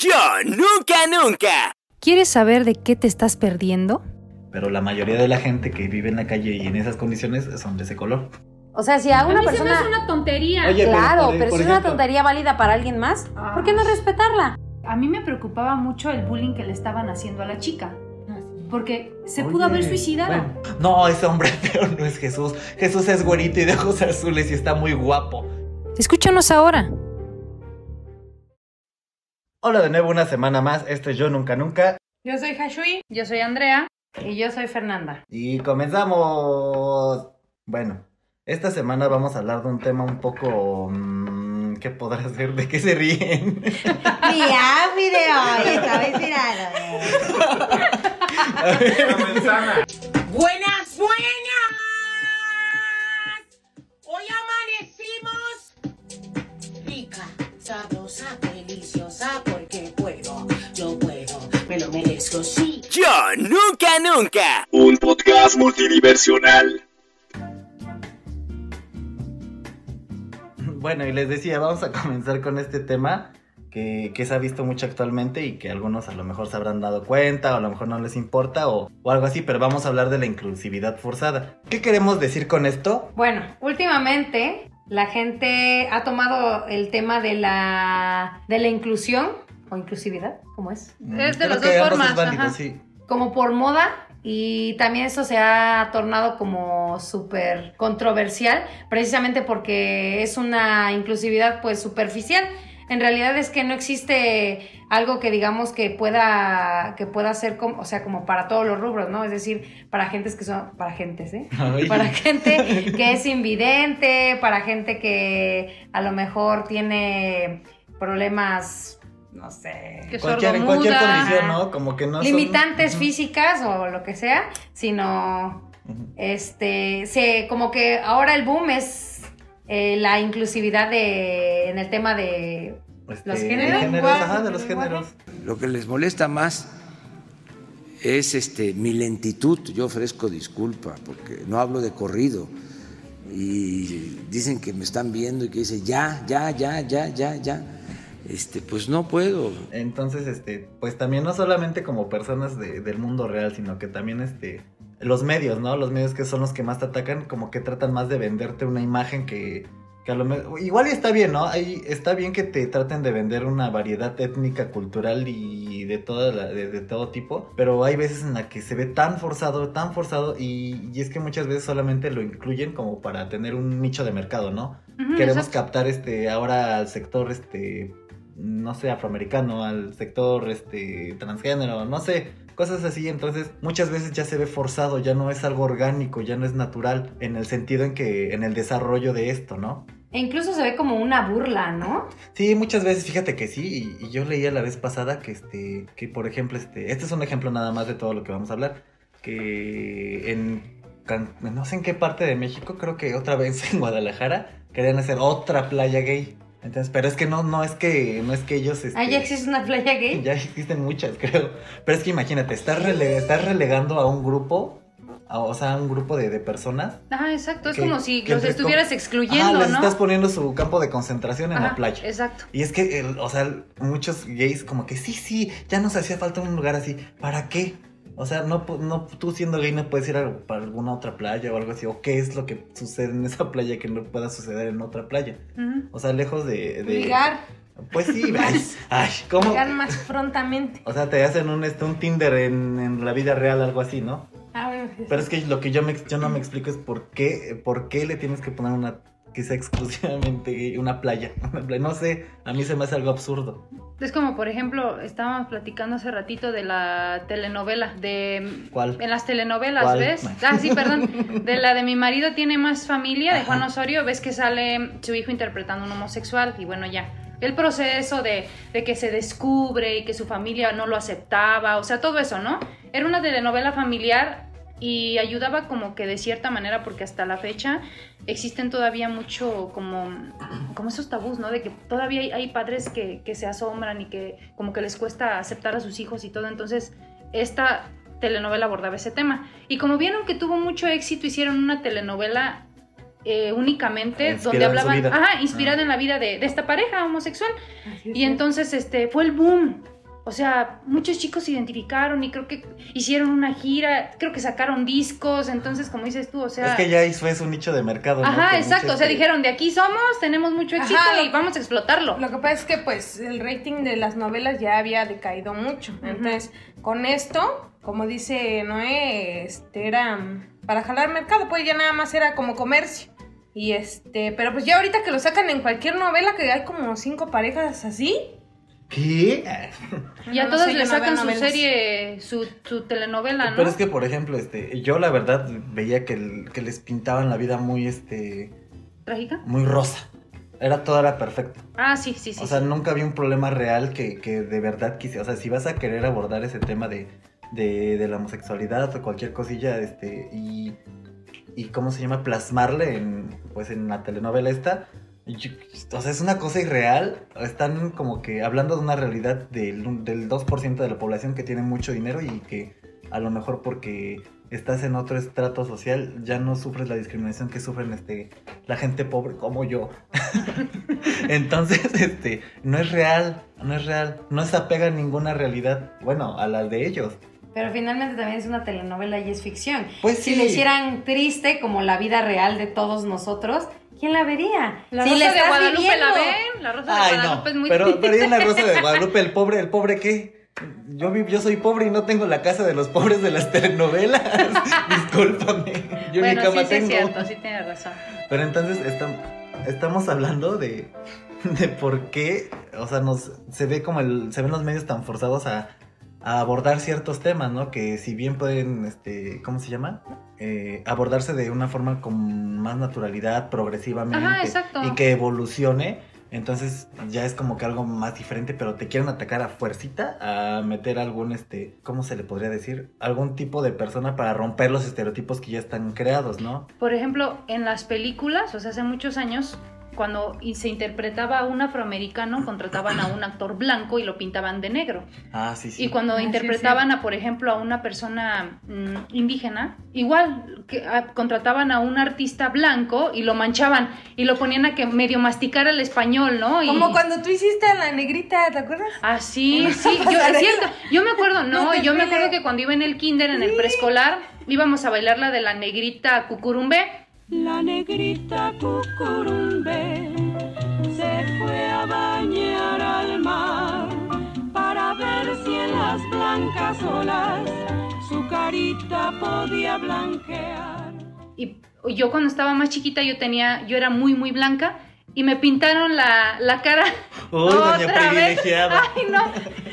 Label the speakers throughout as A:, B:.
A: Yo nunca, nunca.
B: ¿Quieres saber de qué te estás perdiendo?
C: Pero la mayoría de la gente que vive en la calle y en esas condiciones son de ese color.
D: O sea, si a una
E: a mí se me
D: persona...
E: hace una tontería.
C: Oye, pero
D: claro,
C: por-
D: pero,
C: por
D: si es una tontería válida para alguien más, ¿por qué no respetarla?
E: A mí me preocupaba mucho el bullying que le estaban haciendo a la chica. Porque se
C: Oye,
E: pudo haber suicidado.
C: bueno. No, ese hombre feo no es Jesús. Jesús es güerito y de ojos azules y está muy guapo.
B: Escúchanos ahora.
C: Hola de nuevo una semana más. Esto es Yo Nunca Nunca.
E: Yo soy Hashui, yo soy Andrea y yo soy Fernanda.
C: Y comenzamos. Bueno, esta semana vamos a hablar de un tema un poco... mm, ¿Qué podrá ser? ¿De qué se ríen?
D: Mira, video, esta vez
F: Buenas, buenas. Hoy amanecimos rica, sabrosa, lo merezco, sí.
A: Yo nunca, nunca.
G: Un podcast multidiversional.
C: Bueno, y les decía, vamos a comenzar con este tema que, que se ha visto mucho actualmente y que algunos a lo mejor se habrán dado cuenta o a lo mejor no les importa o, o algo así, pero vamos a hablar de la inclusividad forzada. ¿Qué queremos decir con esto?
D: Bueno, últimamente la gente ha tomado el tema de la, de la inclusión o inclusividad, ¿cómo es?
E: Es de las dos formas,
C: es válido,
E: ajá.
C: sí.
D: como por moda y también eso se ha tornado como súper controversial precisamente porque es una inclusividad pues superficial. En realidad es que no existe algo que digamos que pueda que pueda ser como, o sea, como para todos los rubros, ¿no? Es decir, para gentes que son para gentes, ¿eh?
C: Ay.
D: Para gente que es invidente, para gente que a lo mejor tiene problemas no sé,
E: Que
C: Cualquier, en cualquier
E: sordomuda.
C: condición, ¿no? Como que no
D: limitantes físicas o lo que sea, sino este se como que ahora el boom es eh, la inclusividad de en el tema de
C: Este,
D: ¿Los
C: de
D: géneros?
C: ajá, de los géneros.
H: Lo que les molesta más es este mi lentitud. Yo ofrezco disculpa porque no hablo de corrido y dicen que me están viendo y que dicen ya, ya, ya, ya, ya, ya. Este, pues no puedo.
C: Entonces, este, pues también no solamente como personas de- del mundo real, sino que también este los medios, ¿no? Los medios que son los que más te atacan, como que tratan más de venderte una imagen que, que a lo mejor igual y está bien, ¿no? Ahí está bien que te traten de vender una variedad étnica, cultural y de toda la- de, de todo tipo, pero hay veces en la que se ve tan forzado, tan forzado y, y es que muchas veces solamente lo incluyen como para tener un nicho de mercado, ¿no? Queremos
E: exacto.
C: captar este ahora al sector este no sé afroamericano al sector este transgénero no sé cosas así. Entonces muchas veces ya se ve forzado ya no es algo orgánico ya no es natural en el sentido en que en el desarrollo de esto no
D: e incluso se ve como una burla, ¿no?
C: sí muchas veces fíjate que sí y, y yo leía la vez pasada que este que por ejemplo este este es un ejemplo nada más de todo lo que vamos a hablar que en no sé en qué parte de México creo que otra vez en Guadalajara querían hacer otra playa gay entonces pero es que no no es que no es que ellos este,
D: Ah, ya existe una playa gay.
C: ya existen muchas, creo. Pero es que imagínate, estás, rele- estás relegando a un grupo, a- o sea, a un grupo de, de personas.
E: Ajá, exacto. Es como si los estuvieras excluyendo,
C: les
E: ¿no?
C: estás poniendo su campo de concentración en
E: Ajá,
C: la playa.
E: Exacto.
C: Y es que, el- o sea, muchos gays como que sí, sí, ya nos hacía falta un lugar así. ¿Para qué? O sea, no, no, tú siendo gay no puedes ir a, para alguna otra playa o algo así. ¿O qué es lo que sucede en esa playa que no pueda suceder en otra playa? O sea, lejos de... de-
D: Ligar,
C: Pues sí, ay, ay, ¿cómo?
D: ligar más prontamente.
C: O sea, te hacen un, este, un Tinder en, en la vida real, algo así, ¿no?
D: Ah, bueno, sí.
C: Pero es que lo que yo, me, yo no me explico es por qué, por qué le tienes que poner una que sea exclusivamente una playa, una playa. No sé, a mí se me hace algo absurdo.
E: Es como, por ejemplo, estábamos platicando hace ratito de la telenovela, de...
C: ¿Cuál?
E: En las telenovelas,
C: ¿Cuál?
E: ¿ves? Ah, sí, perdón. De la de Mi marido tiene más familia, de. Juan Osorio, ves que sale su hijo interpretando a un homosexual y bueno, ya. El proceso de, de que se descubre y que su familia no lo aceptaba, o sea, todo eso, ¿no? Era una telenovela familiar y ayudaba como que de cierta manera, porque hasta la fecha existen todavía mucho como, como esos tabús, ¿no? De que todavía hay, hay padres que, que se asombran y que como que les cuesta aceptar a sus hijos y todo. Entonces, esta telenovela abordaba ese tema. Y como vieron que tuvo mucho éxito, hicieron una telenovela eh, únicamente
C: Inspirada
E: donde hablaban, ajá, inspirada
C: Ah.
E: en la vida de, de esta pareja homosexual.
D: Es.
E: Y entonces este fue el boom. O sea, muchos chicos se identificaron y creo que hicieron una gira, creo que sacaron discos, entonces como dices tú, o sea,
C: es que ya ahí fue su nicho de mercado. ¿no?
E: Ajá, exacto, o sea,
C: que-
E: dijeron, de aquí somos, tenemos mucho
I: Ajá,
E: éxito
I: lo-
E: y vamos a explotarlo.
I: Lo que pasa es que pues el rating de las novelas ya había decaído mucho. Entonces, con esto, como dice Noé, este era mm, para jalar mercado, pues ya nada más era como comercio. Y este, pero pues ya ahorita que lo sacan en cualquier novela que hay como cinco parejas así.
C: ¿Qué?
E: Y a
I: No
E: todos
I: sé,
E: le sacan su serie, su, su telenovela, ¿no?
C: Pero es que, por ejemplo, este, yo la verdad veía que, el- que les pintaban la vida muy, este,
E: ¿Trágica?
C: muy rosa. Era todo era perfecto.
E: Ah, sí, sí, sí.
C: o sea,
E: sí.
C: nunca había un problema real que, que de verdad quise. O sea, si vas a querer abordar ese tema de, de, de la homosexualidad o cualquier cosilla, este, y, y cómo se llama, plasmarle en, pues, en la telenovela esta. Yo- o sea, es una cosa irreal. Están como que hablando de una realidad del, del 2% de la población que tiene mucho dinero y que a lo mejor porque estás en otro estrato social ya no sufres la discriminación que sufren este la gente pobre como yo. Entonces, este, no es real, no es real, no se apega a ninguna realidad, bueno, a las de ellos.
D: Pero finalmente también es una telenovela y es ficción.
C: Pues
D: Si
C: sí.
D: le hicieran triste como la vida real de todos nosotros, ¿quién la vería?
E: La
D: si
E: Rosa de Guadalupe
D: viviendo.
E: la ven, la Rosa de
C: Ay, no,
E: Guadalupe es muy
C: pero, pero ahí en la Rosa de Guadalupe, el pobre, el pobre qué? Yo, yo soy pobre y no tengo la casa de los pobres de las telenovelas. Discúlpame, yo
E: bueno,
C: ni cama
E: sí, sí, es
C: tengo.
E: cierto, sí tienes razón.
C: Pero entonces estam- estamos hablando de, de por qué, o sea, nos se ve como el, se ven los medios tan forzados a, a abordar ciertos temas, ¿no? Que si bien pueden, este, ¿cómo se llama? Eh, abordarse de una forma con más naturalidad, progresivamente,
E: Ajá, exacto.
C: y que evolucione. Entonces ya es como que algo más diferente, pero te quieren atacar a fuercita, a meter algún, este, ¿cómo se le podría decir? Algún tipo de persona para romper los estereotipos que ya están creados, ¿no?
E: Por ejemplo, en las películas, o sea, hace muchos años, cuando se interpretaba a un afroamericano, contrataban a un actor blanco y lo pintaban de negro.
C: Ah, sí, sí.
E: Y cuando
I: Ah, sí,
E: interpretaban a, por ejemplo, a una persona mm, indígena, igual que, ah, contrataban a un artista blanco y lo manchaban y lo ponían a que medio masticara el español, ¿no? Y,
I: Como cuando tú hiciste a la negrita, ¿te acuerdas?
E: Ah, sí, sí, yo, es cierto. Yo me acuerdo, no,
I: No
E: yo me acuerdo que cuando iba en el kinder, en el preescolar, íbamos a bailar la de la negrita cucurumbe.
F: La negrita cucurumbe su carita podía blanquear.
E: Y yo cuando estaba más chiquita, yo tenía, yo era muy, muy blanca. Y me pintaron la, la cara.
C: Uy, doña
E: otra vez.
C: privilegiada.
E: Ay, no.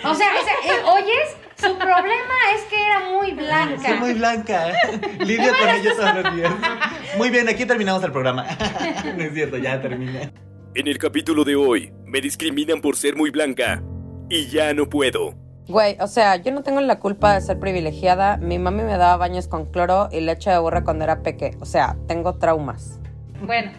D: O sea, ese- eh, ¿oyes? Su problema es que era muy blanca.
C: Soy muy blanca. Lidia con ella todos los días. Muy bien, aquí terminamos el programa. No es cierto, ya termina.
A: En el capítulo de hoy, me discriminan por ser muy blanca. Y ya no puedo.
J: Güey, o sea, yo no tengo la culpa de ser privilegiada. Mi mami me daba baños con cloro y leche de burra cuando era peque. O sea, tengo traumas.
E: Bueno.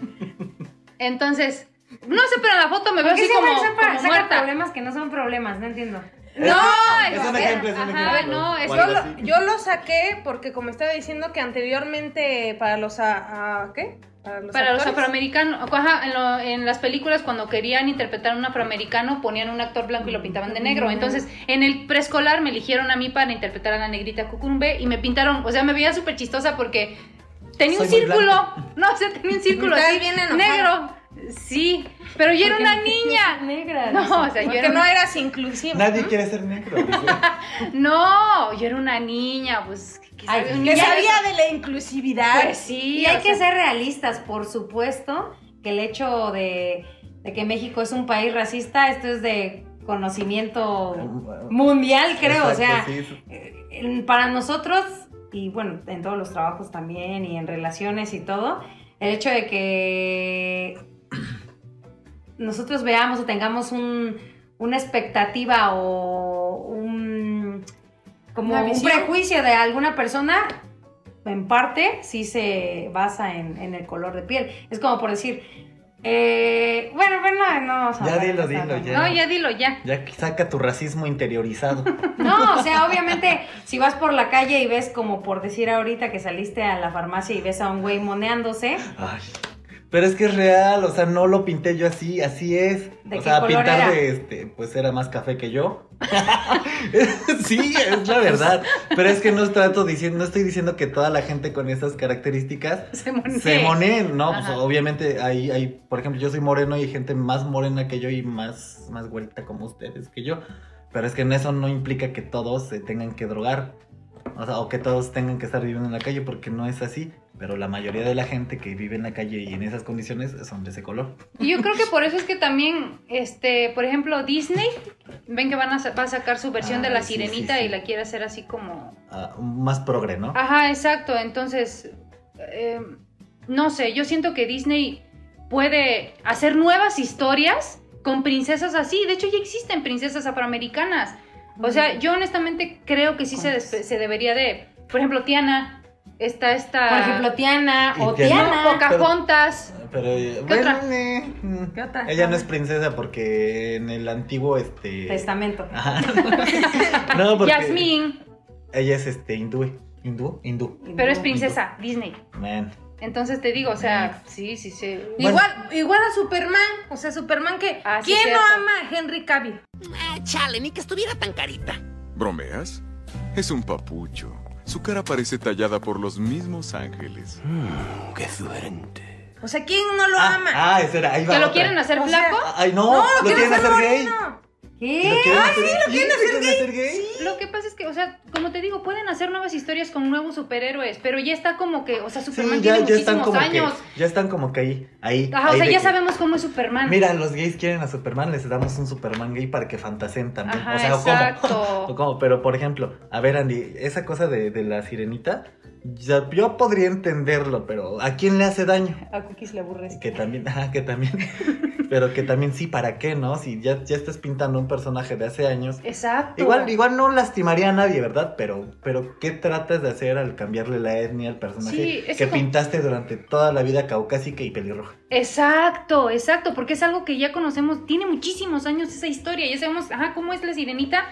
E: Entonces, no sé, pero en la foto me veo
D: ¿Por qué
E: así como, como muerta.
D: problemas que no son problemas? No entiendo.
E: No,
C: Es un ejemplo, es un
E: ajá,
C: ejemplo.
E: no, es
I: Yo lo, yo lo saqué porque como estaba diciendo que anteriormente para los a, a- ¿qué? Para los,
E: Para los
I: actores.
E: afroamericanos, ajá, en, lo- en las películas cuando querían interpretar a un afroamericano ponían un actor blanco y lo pintaban de negro. Entonces, en el preescolar me eligieron a mí para interpretar a la negrita Cucurumbe y me pintaron, o sea, me veía súper chistosa porque tenía un
C: Soy
E: círculo,
C: blanca.
E: no, o sea, tenía un círculo así,
I: bien
E: negro. Sí, pero yo era
D: ¿Por qué
E: una
D: no
E: niña.
D: negra?
E: No, o sea, yo
I: Porque
E: era
I: no eras inclusivo.
C: Nadie quiere ser negro.
E: No, yo era una niña, pues
D: Ay,
I: Que sabía de la inclusividad.
E: Pues sí,
D: Y hay que
E: sea,
D: ser realistas, por supuesto, que el hecho de, de que México es un país racista, esto es de conocimiento mundial, creo. o sea,
C: sí,
D: eh, para nosotros, y bueno, en todos los trabajos también, y en relaciones y todo, el hecho de que nosotros veamos o tengamos un, una expectativa o como un
I: visión.
D: prejuicio de alguna persona, en parte sí se basa en, en el color de piel. Es como por decir, eh, bueno, pero no, no vamos a
C: Ya dilo, dilo, ya.
E: No, ya dilo, ya.
C: Ya saca tu racismo interiorizado.
D: No, o sea, obviamente, si vas por la calle y ves como por decir ahorita que saliste a la farmacia y ves a un güey moneándose,
C: Ay, Pero es que es real, o sea, no lo pinté yo así, así es.
D: ¿De
C: o sea,
D: color
C: pintar
D: era?
C: de este, pues era más café que yo. sí, es la verdad. Pero es que no trato diciendo, no estoy diciendo que toda la gente con esas características
E: Se monee.
C: se moneen, ¿no? Pues obviamente hay, hay, por ejemplo, yo soy moreno y hay gente más morena que yo y más, más güerita como ustedes que yo. Pero es que en eso no implica que todos se tengan que drogar. O sea, o que todos tengan que estar viviendo en la calle porque no es así. Pero la mayoría de la gente que vive en la calle y en esas condiciones son de ese color.
E: Y yo creo que por eso es que también, este, por ejemplo, Disney, ven que van a, va a sacar su versión de la
C: sí,
E: sirenita
C: sí, sí.
E: y la quiere hacer así como...
C: Ah, más progre, ¿no?
E: Ajá, exacto. Entonces, eh, no sé, yo siento que Disney puede hacer nuevas historias con princesas así. De hecho, ya existen princesas afroamericanas. O sea, yo honestamente creo que sí se debería de... Por ejemplo, Tiana, está esta...
D: Por ejemplo, Tiana o
C: Tiana.
D: Tiana.
E: No, Pocahontas.
C: Pero eh,
E: ¿Qué
C: bueno,
E: otra?
C: eh,
I: ¿Qué otra?
C: ella no es princesa porque en el antiguo este
D: Testamento.
C: Ajá. no, porque
E: Yasmín,
C: ella es este hindú, hindú, hindú.
E: pero es princesa, Disney.
C: Man.
E: Entonces te digo, o sea, sí, sí, sí.
I: Igual, igual a Superman. O sea, Superman que.
E: Ah, sí,
I: ¿Quién no
E: cierto.
I: ama a Henry Cavill?
F: Ah, chale, ni que estuviera tan carita.
K: ¿Bromeas? Es un papucho. Su cara parece tallada por los mismos ángeles.
A: ¡Qué suerte!
I: O sea, ¿quién no lo
C: Ah,
I: ama?
C: ah, era, ahí va
E: ¿Que lo
C: otra.
E: quieren hacer
I: O sea,
E: flaco?
C: Ay, no,
I: No,
C: lo, quieren hacer gay.
I: moreno.
D: ¿Qué?
C: ¿Lo quieren hacer,
I: lo quieren hacer gay.
E: Lo que pasa es que, o sea, como te digo, pueden hacer nuevas historias con nuevos superhéroes, pero ya está como que, o sea, Superman
C: Sí, ya,
E: tiene
C: ya están
E: muchísimos
C: como
E: años.
C: que ya están como que ahí, ahí.
E: Ajá, o
C: ahí
E: sea,
C: de
E: ya
C: que,
E: sabemos cómo es Superman.
C: Mira, los gays quieren a Superman, les damos un Superman gay para que fantaseen también.
E: Ajá,
C: o sea, ¿o
E: exacto.
C: ¿cómo? ¿O cómo? Pero, por ejemplo, a ver, Andy, esa cosa de, de la sirenita, ya- yo podría entenderlo, pero ¿a quién le hace daño?
E: A Cookies le aburres.
C: Que también, ajá, que también, pero que también sí, ¿para qué, no? Si ya, ya estás pintando un personaje de hace años.
E: Exacto.
C: Igual, igual no lastimaría a nadie, ¿verdad? Pero, pero ¿qué tratas de hacer al cambiarle la etnia al personaje
E: Sí,
C: que
E: como-
C: pintaste durante toda la vida caucásica y pelirroja?
E: Exacto, exacto, porque es algo que ya conocemos, tiene muchísimos años esa historia, ya sabemos, ajá, cómo es la sirenita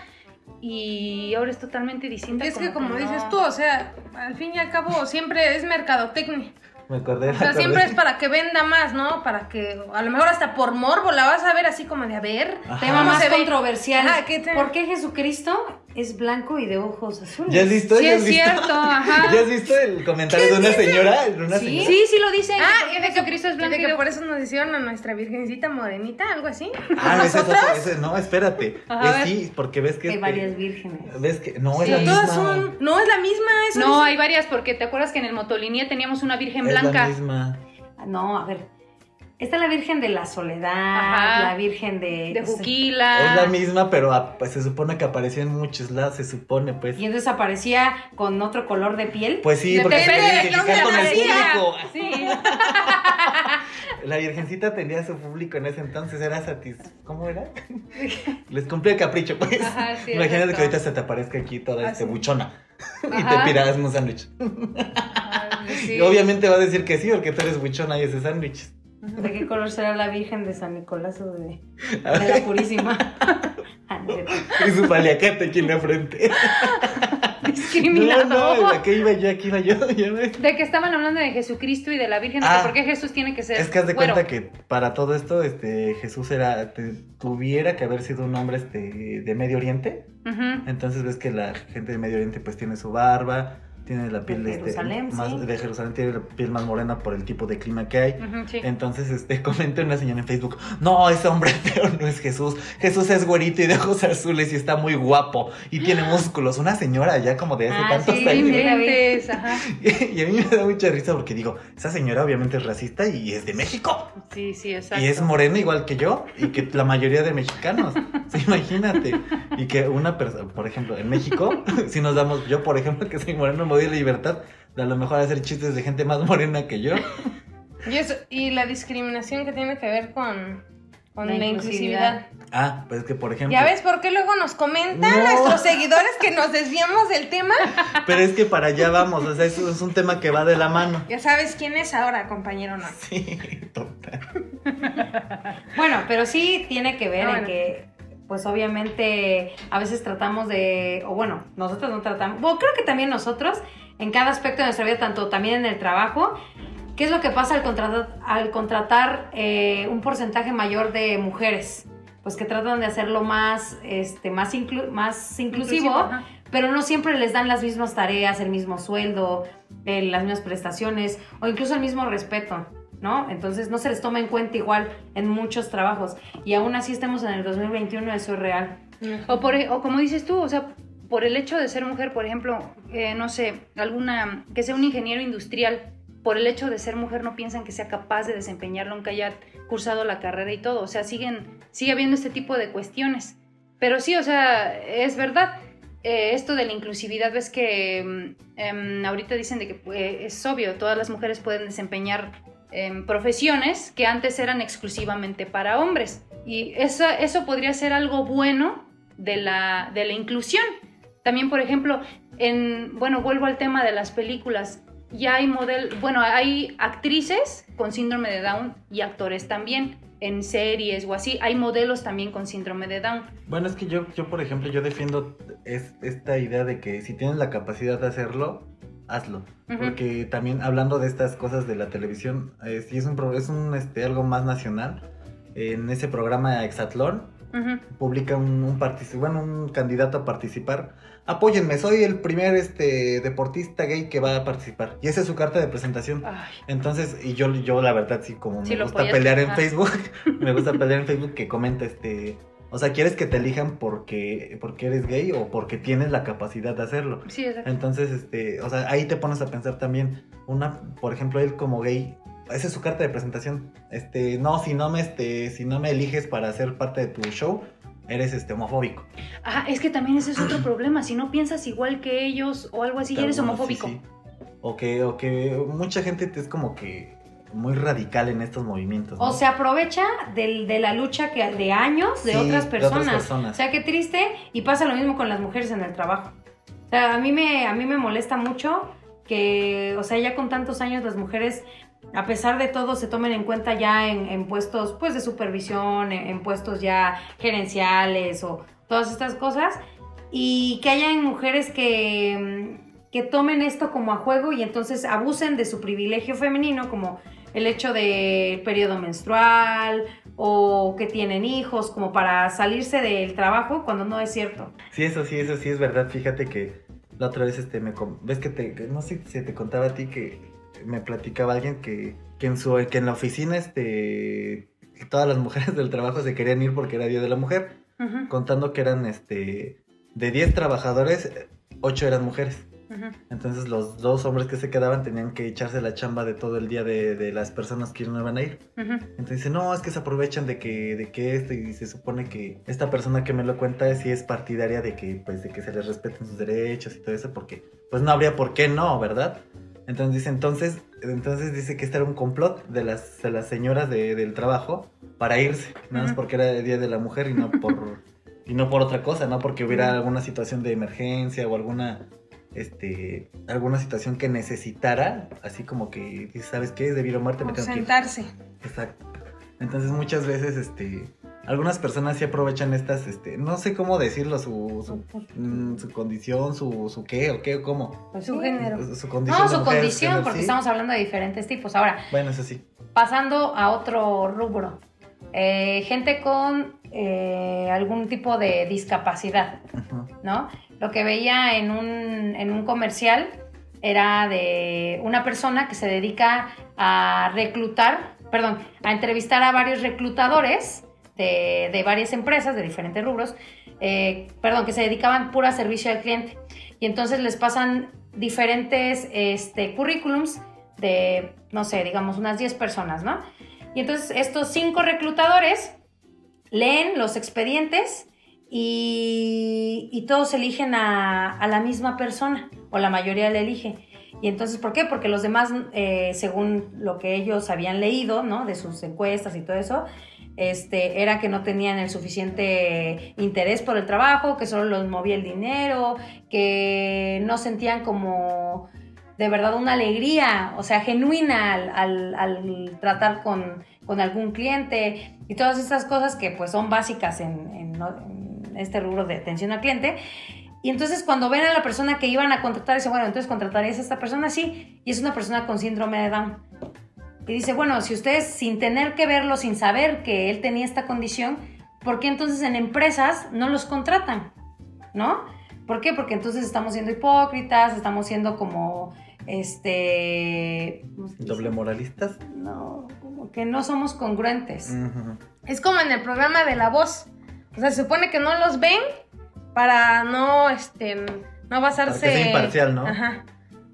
E: y ahora es totalmente distinta.
I: Es que como
E: no.
I: dices tú, o sea, al fin y al cabo siempre es mercadotecnia.
C: Me acordé.
I: O sea,
C: acordé.
I: siempre es para que venda más, ¿no? Para que a lo mejor hasta por morbo la vas a ver así como de a ver.
C: Ajá.
D: Tema
I: ¿Cómo
D: más controversial.
I: Ajá, ¿qué te-
D: ¿Por qué Jesucristo es blanco y de ojos azules?
C: ¿Ya has visto?
E: Sí,
C: ¿Ya has
E: es
C: visto?
E: cierto, ajá.
C: ¿Ya has visto el comentario de una señora? De una
D: Sí.
C: señora?
E: Sí, sí lo dicen.
I: Ah, y de que,
E: Jesucristo es
I: y
E: blanco
I: de que por eso nos hicieron a nuestra virgencita morenita, algo así.
C: Ah, ese es otro,
I: ¿Nosotros?
C: ese- no, espérate.
E: Ajá,
C: Es sí, porque ves que
D: Hay
C: este-
D: varias vírgenes.
C: ves que no es
E: Sí.
C: la misma.
I: Todas son. No es la misma, eso
E: No, hay varias, porque te acuerdas que en el Motolinía teníamos una virgen
C: es la
E: blanca.
C: misma.
D: No, a ver. Está la Virgen de la Soledad,
E: Ajá.
D: la Virgen de...
E: De
C: Es
E: Juquila.
C: la misma, pero pues, se supone que apareció en muchos lados, se supone, pues.
D: Y entonces aparecía con otro color de piel.
C: Pues sí, porque
I: dónde
C: fijar con el público.
E: Sí.
C: La virgencita tenía su público en ese entonces, era satis... ¿Cómo era? Les cumplía el capricho, pues.
E: Ajá, sí,
C: Imagínate
E: exacto.
C: que ahorita se te aparezca aquí toda este buchona y te pidas un sándwich.
E: Sí.
C: Y obviamente va a decir que sí, porque tú eres buchona y ese sándwich.
D: ¿De qué color será la Virgen de San Nicolás o de, de la Purísima? Ah.
C: Y su paliacate aquí en la frente.
E: Discriminador.
C: No, no, ¿a qué iba yo? Aquí iba yo, ya ves.
E: De que estaban hablando de Jesucristo y de la Virgen, de
C: Ah.
E: por qué Jesús tiene que ser
C: Es que haz de cuenta que para todo esto, este, Jesús era, te- tuviera que haber sido un hombre, este, de Medio Oriente. Entonces ves que la gente de Medio Oriente pues tiene su barba, tiene la piel
D: De
C: este,
D: Jerusalén,
C: más
D: sí.
C: de Jerusalén, tiene la piel más morena por el tipo de clima que hay.
E: Ujú, sí.
C: Entonces, este, comenta una señora en Facebook, no, ese hombre feo no es Jesús, Jesús es güerito y de ojos azules y está muy guapo y tiene músculos, una señora ya como de hace
D: Ah,
C: tantos
D: sí,
C: años.
E: ajá.
C: Y a mí me da mucha risa porque digo, esa señora obviamente es racista y es de México.
E: Sí, sí, exacto.
C: Y es morena igual que yo y que la mayoría de mexicanos. Sí, imagínate. Y que una persona, por ejemplo, en México, si nos damos, yo por ejemplo, que soy moreno, la libertad de a lo mejor hacer chistes de gente más morena que yo.
I: Y, eso, y la discriminación que tiene que ver con, con
D: La
I: la,
D: inclusividad.
I: inclusividad.
C: Ah, pues que por ejemplo.
I: ¿Ya ves por qué luego nos comentan
C: No.
I: nuestros seguidores que nos desviamos del tema?
C: Pero es que para allá vamos, o sea, eso es un tema que va de la mano.
I: Ya sabes quién es ahora, compañero, ¿no?
C: Sí, total.
D: Bueno, pero sí tiene que ver
I: Ah,
D: en
I: bueno.
D: que, pues obviamente, a veces tratamos de, o bueno, nosotros no tratamos, bueno, creo que también nosotros, en cada aspecto de nuestra vida, tanto también en el trabajo, ¿Qué es lo que pasa al contratar, al contratar eh, un porcentaje mayor de mujeres? Pues que tratan de hacerlo más, este, más, inclu- más inclusivo, pero no siempre les dan las mismas tareas, el mismo sueldo, eh, las mismas prestaciones o incluso el mismo respeto, ¿no? Entonces no se les toma en cuenta igual en muchos trabajos y aún así estemos en el 2021, eso es real.
E: O, por, o como dices tú, o sea, por el hecho de ser mujer, por ejemplo, eh, no sé, alguna, que sea un ingeniero industrial, por el hecho de ser mujer no piensan que sea capaz de desempeñarlo aunque haya cursado la carrera y todo, o sea, siguen, sigue habiendo este tipo de cuestiones. Pero sí, o sea, es verdad, eh, esto de la inclusividad, ves que em, ahorita dicen de que eh, es obvio, todas las mujeres pueden desempeñar em, profesiones que antes eran exclusivamente para hombres. Y eso, eso podría ser algo bueno de la, de la inclusión. También, por ejemplo, en, bueno, vuelvo al tema de las películas. Ya hay model, bueno, hay actrices con síndrome de Down y actores también en series o así. Hay modelos también con síndrome de Down.
C: Bueno, es que yo, yo por ejemplo, yo defiendo es, esta idea de que si tienes la capacidad de hacerlo, hazlo. Porque también hablando de estas cosas de la televisión, eh, si es un, es un este, algo más nacional. En ese programa Exatlón
E: Ujú.
C: publica un, un, bueno, un candidato a participar. Apóyenme, soy el primer este, deportista gay que va a participar. Y esa es su carta de presentación.
E: Ay,
C: Entonces, y yo, yo la verdad sí, como
E: Sí,
C: me gusta pelear en. Facebook, me gusta pelear en Facebook que comenta este, o sea, ¿quieres que te elijan porque, porque eres gay o porque tienes la capacidad de hacerlo?
E: sí, exacto.
C: Entonces, este, o sea, ahí te pones a pensar también, una, por ejemplo, él como gay, esa es su carta de presentación, este, no, si no me, este, si no me eliges para ser parte de tu show, eres, este, homofóbico.
E: Ah, es que también ese es otro problema. Si no piensas igual que ellos o algo así, ya eres
C: sí,
E: homofóbico.
C: sí. O que, o que mucha gente es como que muy radical en estos movimientos. ¿no?
D: O se aprovecha del- de la lucha que, de años de,
C: Sí,
D: otras
C: de
D: personas.
C: otras personas.
D: O sea, qué triste. Y pasa lo mismo con las mujeres en el trabajo. O sea, a mí me, a mí me molesta mucho que, o sea, ya con tantos años las mujeres, a pesar de todo, se tomen en cuenta ya en, en puestos pues de supervisión, en, en puestos ya gerenciales o todas estas cosas. Y que hayan mujeres que, mm, que tomen esto como a juego y entonces abusen de su privilegio femenino, como el hecho del periodo menstrual o que tienen hijos, como para salirse del trabajo cuando no es cierto.
C: Sí, eso sí, eso sí es verdad. Fíjate que la otra vez, este, me ves que te, no sé si te contaba a ti que me platicaba alguien que, que en su, que en la oficina, este, todas las mujeres del trabajo se querían ir porque era Día de la Mujer, contando que eran, este, de 10 trabajadores, 8 eran mujeres. Entonces los dos hombres que se quedaban tenían que echarse la chamba de todo el día de, de las personas que no iban a ir.
E: Ujú.
C: Entonces dice, no, es que se aprovechan de que, de que esto, y se supone que esta persona que me lo cuenta sí es partidaria de que, pues, de que se les respeten sus derechos y todo eso, porque, pues no habría por qué no, ¿verdad? Entonces dice, entonces, entonces dice que este era un complot de las, de las señoras de- del trabajo para irse, nada más
E: Ujú.
C: porque era el Día de la Mujer y no por, y no por otra cosa, no porque hubiera alguna situación de emergencia o alguna este alguna situación que necesitara, así como que ¿sabes qué? Debido a muerte me que ir.
I: sentarse.
C: Exacto. Entonces muchas veces, este, algunas personas sí aprovechan estas, este, no sé cómo decirlo, su, su, mm, su condición, su, su qué o qué o cómo.
D: Pues
I: Su
D: sí.
I: género.
C: Su, su condición.
D: No,
C: de
D: su
C: mujer,
D: condición,
C: género,
D: porque
C: sí.
D: estamos hablando de diferentes tipos. Ahora,
C: Bueno, eso sí.
D: pasando a otro rubro. Eh, gente con eh, algún tipo de discapacidad. ¿no? Lo que veía en un, en un comercial era de una persona que se dedica a reclutar, perdón, a entrevistar a varios reclutadores de, de varias empresas de diferentes rubros, eh, perdón, que se dedicaban puro a servicio al cliente. Y entonces les pasan diferentes este, currículums de, no sé, digamos unas 10 personas, ¿no? Y entonces estos cinco reclutadores leen los expedientes y, todos eligen a, a la misma persona, o la mayoría le elige. Y entonces, ¿por qué? Porque los demás, eh, según lo que ellos habían leído, ¿no? De sus encuestas y todo eso, este, era que no tenían el suficiente interés por el trabajo, que solo los movía el dinero, que no sentían como de verdad una alegría, o sea, genuina al, al- tratar con, con algún cliente y todas estas cosas que pues son básicas en este rubro de atención al cliente. Y entonces cuando ven a la persona que iban a contratar, dicen, bueno, entonces contratarías a esta persona, sí, y es una persona con síndrome de Down. Y dice, bueno, si ustedes sin tener que verlo, sin saber que él tenía esta condición, ¿por qué entonces en empresas no los contratan? ¿No? ¿Por qué? Porque entonces estamos siendo hipócritas, estamos siendo como, este...
C: ¿Doble moralistas?
D: No, como que no somos congruentes.
I: Es como en el programa de La Voz. O sea, se supone que no los ven para no, este, no basarse...
C: Para que sea imparcial, ¿no?
I: Ajá,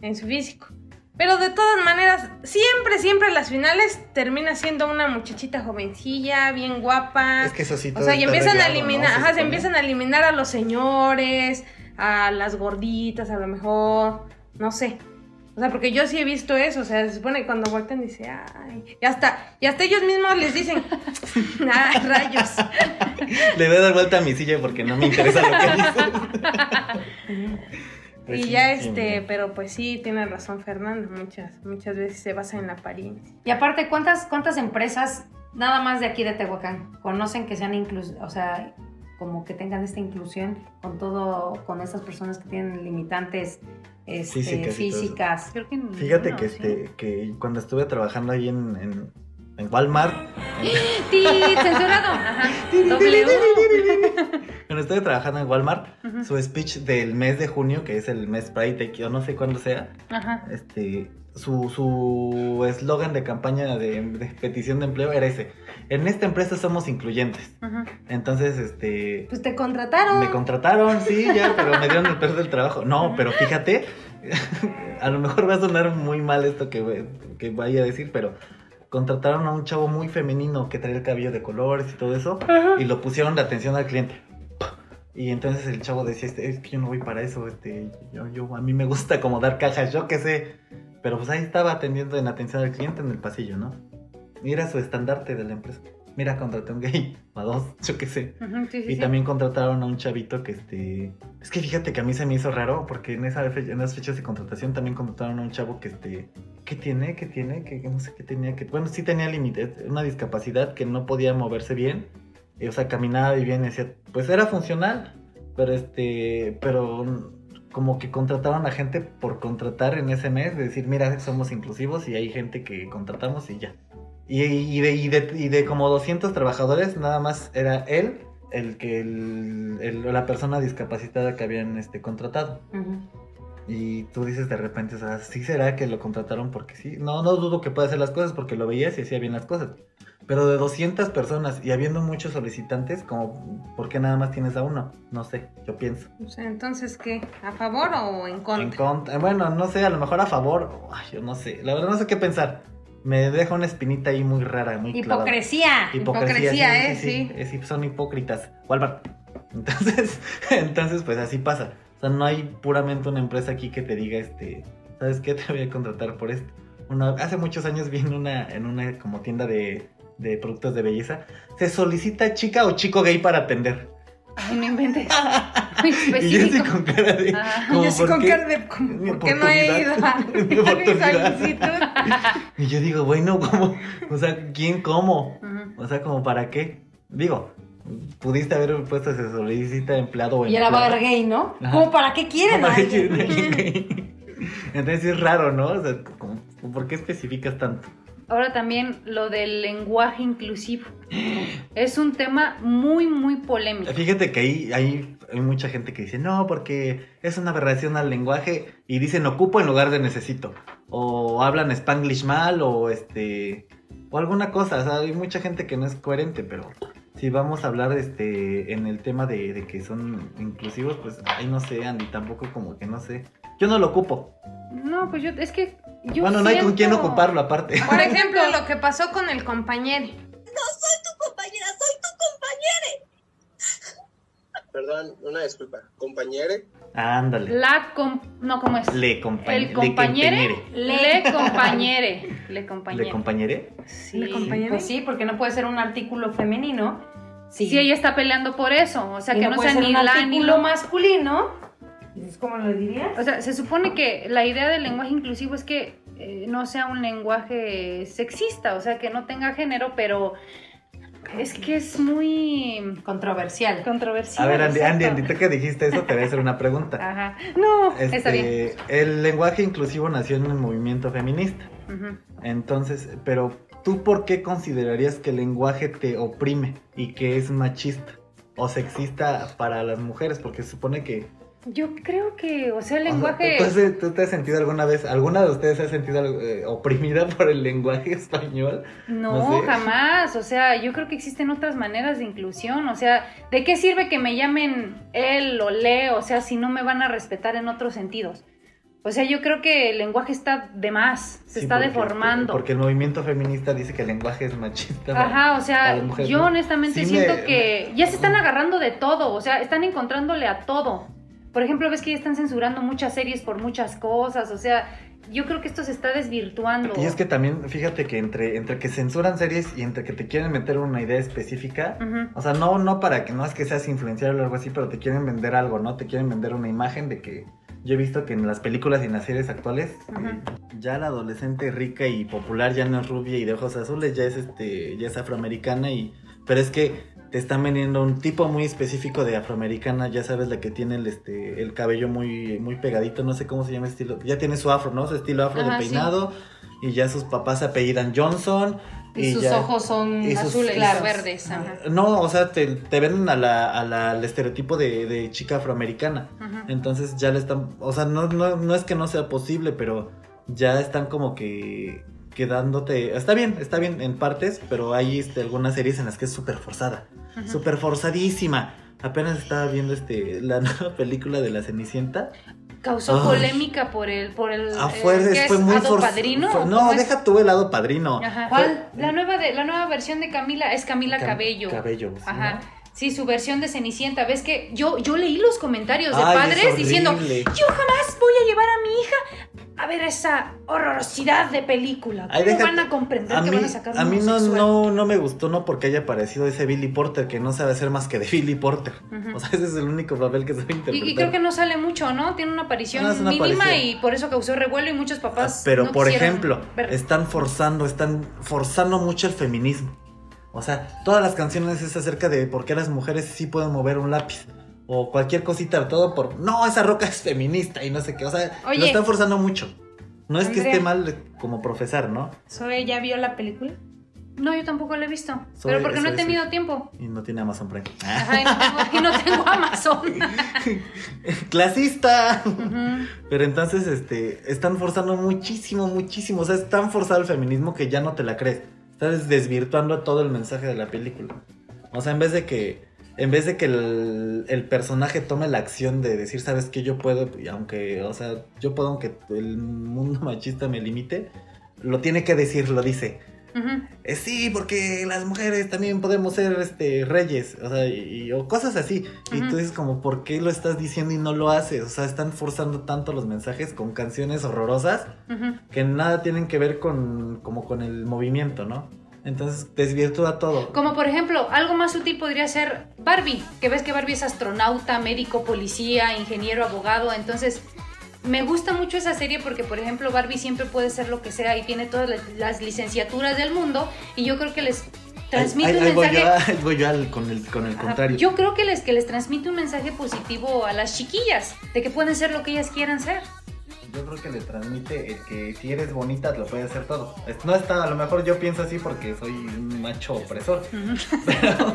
I: en su físico. Pero de todas maneras, siempre, siempre en las finales termina siendo una muchachita jovencilla, bien guapa.
C: Es que eso sí
I: O
C: todo
I: sea, y empiezan a eliminar,
C: Se
I: ajá, se empiezan a eliminar a los señores, a las gorditas, a lo mejor, no sé. O sea, porque yo sí he visto eso, o sea, se supone que cuando voltean dice, ay, y hasta, y hasta ellos mismos les dicen, ay, rayos.
C: Le voy a dar vuelta a mi silla porque no me interesa lo que dice. Pues
I: y
C: sí,
I: ya
C: sí,
I: este, pero pues sí, tiene razón Fernando, muchas, muchas veces se basa en la apariencia.
D: Y aparte, ¿cuántas, cuántas empresas, nada más de aquí de Tehuacán, conocen que sean inclus o sea, como que tengan esta inclusión con todo, con estas personas que tienen limitantes este,
C: Físicas?
E: Creo que
C: Fíjate que,
E: sí.
C: este, que cuando estuve trabajando ahí en, en, en Walmart, en-
E: censurado. Ajá.
C: Cuando estuve trabajando en Walmart, su speech del mes de junio, que es el mes Pride, yo no sé cuándo sea,
E: Ajá.
C: este, su su eslogan de campaña de, de petición de empleo era ese. En esta empresa somos incluyentes. Entonces, este,
I: Pues te contrataron.
C: Me contrataron, sí, ya, pero me dieron el perder del trabajo. No, pero fíjate, a lo mejor va a sonar muy mal esto que, que vaya a decir, pero contrataron a un chavo muy femenino que traía el cabello de colores y todo eso, y lo pusieron de atención al cliente. Y entonces el chavo decía, este, es que yo no voy para eso, este, yo, yo, a mí me gusta como dar cajas, yo qué sé. Pero pues ahí estaba atendiendo en atención al cliente en el pasillo, ¿no? Y era su estandarte de la empresa. Mira, contraté a un gay, a dos, yo qué sé.
E: Sí, sí,
C: Y
E: sí.
C: también contrataron a un chavito que este. Es que fíjate que a mí se me hizo raro porque en, esa en esas fechas de contratación también contrataron a un chavo que este. ¿Qué tiene? ¿Qué tiene? Que no sé qué tenía. que Bueno, sí tenía límite, una discapacidad que no podía moverse bien. eh, O sea, caminaba y bien, y decía, pues era funcional. Pero este. Pero como que contrataron a gente por contratar en ese mes, de decir, mira, somos inclusivos y hay gente que contratamos y ya. Y, y de, y, de, y de como 200 trabajadores, nada más era él el que el- el- la persona discapacitada que habían este, contratado.
D: Ujú.
C: Y tú dices de repente, o sea, sí será que lo contrataron porque sí. No, no dudo que pueda hacer las cosas porque lo veías y hacía bien las cosas. Pero de 200 personas y habiendo muchos solicitantes, como, ¿por qué nada más tienes a uno? No sé, yo pienso.
I: O sea, entonces, ¿qué? ¿A favor o en contra?
C: En contra, bueno, no sé, a lo mejor a favor, ay, yo no sé, la verdad no sé qué pensar. Me deja una espinita ahí muy rara, muy clavada.
D: Hipocresía.
I: Hipocresía, ¿eh?
C: Sí, sí, sí, son hipócritas. Walmart. Entonces, entonces, pues así pasa. O sea, no hay puramente una empresa aquí que te diga, este, ¿sabes qué? Te voy a contratar por esto. Una, hace muchos años vi en una, en una como tienda de, de productos de belleza. Se solicita chica o chico gay para atender.
E: Ay, no inventes. Muy
C: Y yo
E: específico.
C: con cara de.
E: Ah.
C: como,
I: Y así
C: ¿por
I: con
C: qué?
I: cara de, ¿cómo-
C: Mi
I: ¿por qué no he ido a.
C: Mi
I: solicitud?
C: Y yo digo, bueno, ¿cómo? O sea, ¿quién cómo? O sea, como para qué? Digo, pudiste haber puesto se solicita empleado o
D: Y era bar gay, ¿no?
C: Ajá.
D: ¿Cómo para qué quieren?
C: ¿Para qué? Entonces sí es raro, ¿no? O sea, ¿por qué especificas tanto?
E: Ahora también lo del lenguaje inclusivo. Es un tema muy, muy polémico.
C: Fíjate que ahí, ahí hay mucha gente que dice, no, porque es una aberración al lenguaje y dicen ocupo en lugar de necesito. O hablan spanglish mal o este... O alguna cosa, o sea, hay mucha gente que no es coherente, pero si vamos a hablar este en el tema de, de que son inclusivos, pues ahí no sé, Andy, tampoco como que no sé. Yo no lo ocupo.
E: No, pues yo, es que yo
C: bueno, no hay con quién ocuparlo aparte.
I: Por ejemplo, lo que pasó con el compañero.
F: compañera, soy tu
L: Perdón, una disculpa. Compañere.
C: Ándale.
E: La com- no, ¿cómo es?
C: Le compañ-
E: El
C: le
E: compañere.
C: compañere.
E: Le compañere. Le
C: ¿Le
E: compañere.
C: compañere?
E: Sí.
I: ¿Le compañere?
D: Pues sí, porque no puede ser un artículo femenino. Sí.
E: Sí, ella está peleando por eso. O sea,
D: Y
E: que no,
D: puede
E: sea
D: ser
E: ni
D: un
E: la ni
D: artículo
E: lo
D: masculino. ¿Es como lo dirías?
E: O sea, se supone que la idea del lenguaje inclusivo es que eh, no sea un lenguaje sexista, o sea, que no tenga género, pero Es que es muy
D: controversial.
E: Controversial.
C: A ver, Andy, Andy. Andy, tú que dijiste eso, te voy a hacer una pregunta.
E: Ajá. No, está
C: Este,
E: bien.
C: El lenguaje inclusivo nació en el movimiento feminista. Entonces, pero ¿tú por qué considerarías que el lenguaje te oprime y que es machista o sexista para las mujeres? Porque se supone que...
E: Yo creo que, o sea, el
C: o sea,
E: lenguaje.
C: ¿tú, has- tú te has sentido alguna vez, alguna de ustedes se ha sentido eh, oprimida por el lenguaje español?
E: No,
C: No sé.
E: jamás. O sea, yo creo que existen otras maneras de inclusión. O sea, ¿de qué sirve que me llamen él o le? O sea, si no me van a respetar en otros sentidos. O sea, yo creo que el lenguaje está de más, se
C: Sí,
E: está
C: porque-
E: deformando.
C: Porque el movimiento feminista dice que el lenguaje es machista.
E: Ajá, o sea, yo honestamente
C: Sí
E: siento
C: me-
E: que ya se están agarrando de todo, o sea, están encontrándole a todo. Por ejemplo, ves que ya están censurando muchas series por muchas cosas, o sea, yo creo que esto se está desvirtuando.
C: Y es que también, fíjate que entre, entre que censuran series y entre que te quieren meter una idea específica, o sea, no, no para que no es que seas influenciable o algo así, pero te quieren vender algo, ¿no? Te quieren vender una imagen de que yo he visto que en las películas y en las series actuales, ya la adolescente rica y popular ya no es rubia y de ojos azules, ya es este, ya es afroamericana y, pero es que te están vendiendo un tipo muy específico de afroamericana, ya sabes la que tiene el este el cabello muy muy pegadito, no sé cómo se llama el estilo, ya tiene su afro, ¿no? Su estilo afro
D: Ajá,
C: de
D: sí.
C: peinado y ya sus papás se apellidan Johnson
D: Y, sus
C: ya-
D: ojos son
C: y sus-
D: azules, claro, verdes. ajá.
C: no, o sea, te, te venden a la, a la- al estereotipo de, de chica afroamericana. Entonces ya le están, o sea, no, no, no es que no sea posible, pero ya están como que quedándote, está bien, está bien en partes, pero hay este, algunas series en las que es súper forzada,
E: Ujú.
C: súper forzadísima. Apenas estaba viendo este la nueva película de la Cenicienta.
E: Causó
C: Ay.
E: polémica por el, por el
C: Ah,
E: eh,
C: muy
E: ¿Hado
C: forz-
E: padrino?
C: fue-
E: ¿o
C: no,
E: cómo es?
C: deja tu helado padrino.
E: Ajá.
C: Fue-
E: ¿Cuál? La nueva de la nueva versión de Camila es Camila
C: Cam-
E: Cabello.
C: Cabello, sí,
E: Ajá.
C: ¿no?
E: Sí, su versión de Cenicienta. ¿Ves que yo, yo leí los comentarios de
C: Ay,
E: padres diciendo, yo jamás voy a llevar a mi hija a ver esa horrorosidad de película. ¿Cómo
C: Ay, deja-
E: van a comprender
C: A
E: que
C: mí,
E: van a sacar un
C: a mí no,
E: homosexual?
C: no, no me gustó, no porque haya aparecido ese Billy Porter que no sabe hacer más que de Billy Porter.
E: Ujú.
C: O sea, ese es el único papel que sabe
E: Y,
C: interpretar.
E: y creo que no sale mucho, ¿no? Tiene una aparición
C: Ah, es una
E: mínima
C: aparición.
E: y por eso causó revuelo y muchos papás.
C: Pero
E: no
C: por
E: quisieron
C: ejemplo, están forzando, están forzando mucho el feminismo. O sea, todas las canciones es acerca de por qué las mujeres sí pueden mover un lápiz. O cualquier cosita, todo por. No, esa roca es feminista y no sé qué. O sea,
I: Oye.
C: lo están forzando mucho. No es que esté mal como profesar, ¿no?
I: ¿Zoe ya vio la película?
E: No, yo tampoco lo he visto.
C: Soy-
E: pero porque no he tenido
C: soy-
E: tiempo.
C: Y no tiene Amazon Prime.
E: Ajá, y no tengo, y no tengo Amazon.
C: ¡Clasista! Pero entonces, este, están forzando muchísimo, muchísimo. O sea, es tan forzado el feminismo que ya no te la crees. Estás desvirtuando todo el mensaje de la película. O sea, en vez de que, en vez de que el, el personaje tome la acción de decir, sabes que yo puedo, y aunque, o sea, yo puedo aunque el mundo machista me limite, lo tiene que decir, lo dice. Eh, sí, porque las mujeres también podemos ser este reyes, o sea, y, y- o cosas así. Y tú dices como, ¿por qué lo estás diciendo y no lo haces? O sea, están forzando tanto los mensajes con canciones horrorosas que nada tienen que ver con como con el movimiento, ¿no? Entonces desvirtúa todo.
E: Como por ejemplo, algo más útil podría ser Barbie, que ves que Barbie es astronauta, médico, policía, ingeniero, abogado, entonces me gusta mucho esa serie porque por ejemplo Barbie siempre puede ser lo que sea y tiene todas las, licenciaturas del mundo y yo creo que les transmite un
C: voy
E: mensaje...
C: yo, voy yo al- con el, con el
E: Ajá,
C: contrario.
E: Yo creo que les, que les transmite un mensaje positivo a las chiquillas, de que pueden ser lo que ellas quieran ser.
C: Yo creo que le transmite el que si eres bonita lo puedes hacer todo. No está, a lo mejor yo pienso así porque soy un macho opresor. pero,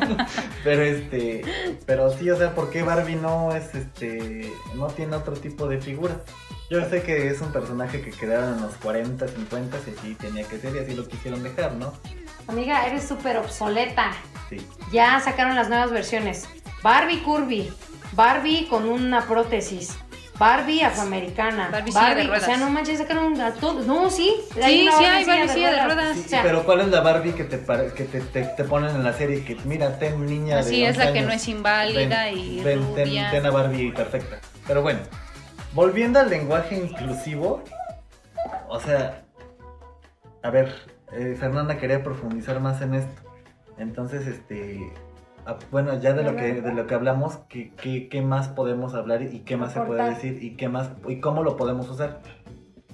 C: pero este, pero sí, o sea, ¿por qué Barbie no es este, no tiene otro tipo de figura? Yo sé que es un personaje que quedaron en los 40, 50 y así tenía que ser y así lo quisieron dejar, ¿no?
D: Amiga, eres súper obsoleta.
C: Sí.
D: Ya sacaron las nuevas versiones. Barbie Curvy. Barbie con una prótesis. Barbie afroamericana.
E: Barbie silla de
D: o
E: ruedas.
D: sea, no manches, sacaron a todos. No, sí.
E: Sí, sí
D: Barbie
E: hay Barbie silla de ruedas.
C: Sí,
D: O sea,
C: pero ¿cuál es la Barbie que te, pare- que te, te, te ponen en la serie? Que mira, ten niña
E: Así
C: de
E: es la
C: 11
E: que no
C: años.
E: es inválida
C: Ven,
E: y
C: ven, ten-
E: rubia.
C: ten a Barbie perfecta. Pero bueno, volviendo al lenguaje inclusivo, o sea, a ver, eh, Fernanda quería profundizar más en esto. Entonces, este, bueno, ya de lo que de lo que hablamos, ¿qué, qué, qué más podemos hablar y qué más se puede
D: Aportar.
C: decir y qué más y cómo lo podemos usar?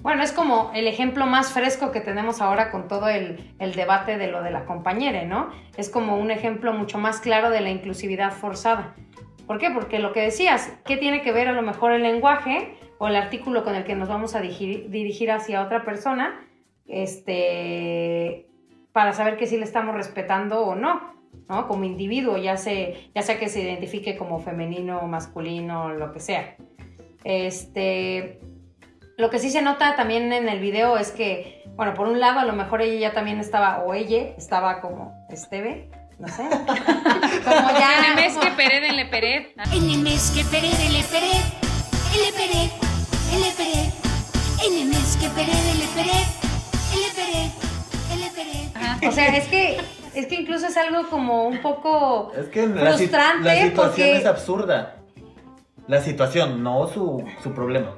D: Bueno, es como el ejemplo más fresco que tenemos ahora con todo el, el debate de lo de la compañera, ¿no? Es como un ejemplo mucho más claro de la inclusividad forzada. ¿Por qué? Porque lo que decías, ¿qué tiene que ver a lo mejor el lenguaje o el artículo con el que nos vamos a dirigir, dirigir hacia otra persona? Este, para saber que sí le estamos respetando o no, ¿no? Como individuo, ya, se, ya sea que se identifique como femenino, masculino, lo que sea. Este, lo que sí se nota también en el video es que, bueno, por un lado a lo mejor ella ya también estaba, o ella estaba como Esteve, no sé. como ya...
E: En el mes que pered, en le pered.
F: En el mes que pered, en le pered, en le pered, en le en el mes que pered, en le pered, en le pered, en le pered.
D: O sea, es que, es que incluso es algo como un poco
C: Es que la,
D: frustrante
C: la situación
D: porque...
C: es absurda. La situación, no su, su problema.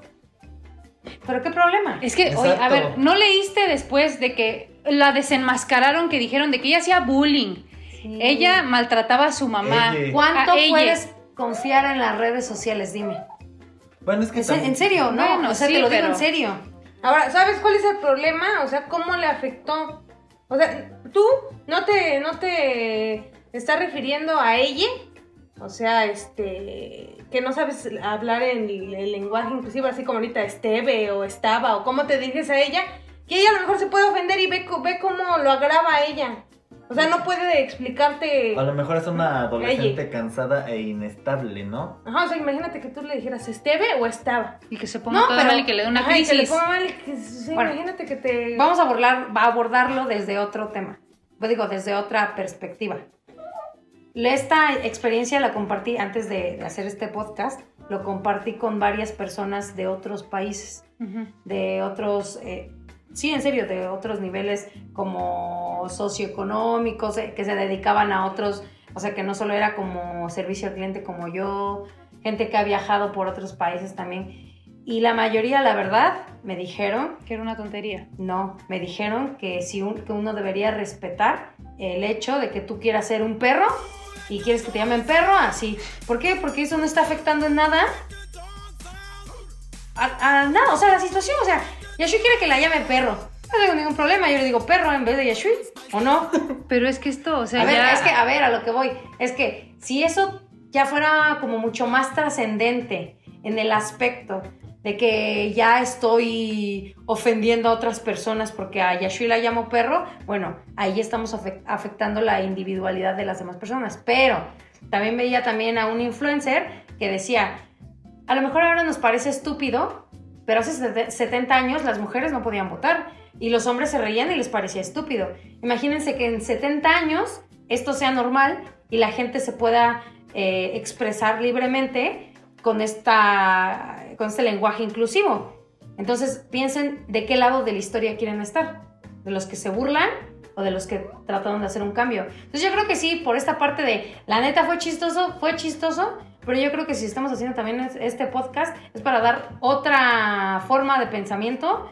D: ¿Pero qué problema?
E: Es que, oye, a ver, ¿no leíste después de que la desenmascararon que dijeron de que ella hacía bullying? Ella maltrataba a su mamá.
C: Ella.
D: ¿Cuánto
E: A ella.
D: puedes confiar en las redes sociales? Dime.
C: Bueno, es que también-
D: en serio, no,
E: Bueno,
D: o sea,
E: sí,
D: te lo digo
E: pero-
D: en serio.
I: Ahora, ¿sabes cuál es el problema? O sea, ¿cómo le afectó? O sea, tú no te, no te estás refiriendo a ella. O sea, este, que no sabes hablar en el, lenguaje inclusive, así como ahorita Esteve o estaba, o cómo te diriges a ella, que ella a lo mejor se puede ofender y ve, ve cómo lo agrava a ella. O sea, no puede explicarte.
C: A lo mejor es una adolescente cansada e inestable, ¿no?
I: Ajá, o sea, imagínate que tú le dijeras Esteve o estaba.
E: Y que se ponga
D: No,
E: todo
D: pero-
E: mal y que le dé una
I: Ajá, y que le
E: crisis.
I: ponga mal y que- sí,
D: Bueno,
I: imagínate que te.
D: Vamos a, abordar, a abordarlo desde otro tema. Pues digo, desde otra perspectiva. Esta experiencia la compartí antes de, de hacer este podcast. Lo compartí con varias personas de otros países, de otros, eh, sí, en serio, de otros niveles como socioeconómicos, eh, que se dedicaban a otros, o sea, que no solo era como servicio al cliente como yo, gente que ha viajado por otros países también. Y la mayoría, la verdad, me dijeron
E: Que era una tontería.
D: no, me dijeron que, si un- que uno debería respetar el hecho de que tú quieras ser un perro y quieres que te llamen perro, así. ¿Por qué? Porque eso no está afectando en nada a, a nada, o sea, la situación, o sea, Yashui quiere que la llame perro. No tengo ningún problema, yo le digo perro en vez de Yashui, ¿o no?
E: Pero es que esto, o sea,
D: a ver, es que, a ver, a lo que voy, es que si eso ya fuera como mucho más trascendente en el aspecto de que ya estoy ofendiendo a otras personas porque a Yashui la llamo perro, bueno, ahí estamos afec- afectando la individualidad de las demás personas. Pero también veía también a un influencer que decía, a lo mejor ahora nos parece estúpido, pero hace sete- 70 años las mujeres no podían votar y los hombres se reían y les parecía estúpido. Imagínense que en 70 años esto sea normal y la gente se pueda eh, expresar libremente con, esta, con este lenguaje inclusivo. Entonces piensen de qué lado de la historia quieren estar, de los que se burlan o de los que trataron de hacer un cambio. Entonces yo creo que sí, por esta parte de, la neta fue chistoso, fue chistoso, pero yo creo que si estamos haciendo también es- este podcast es para dar otra forma de pensamiento,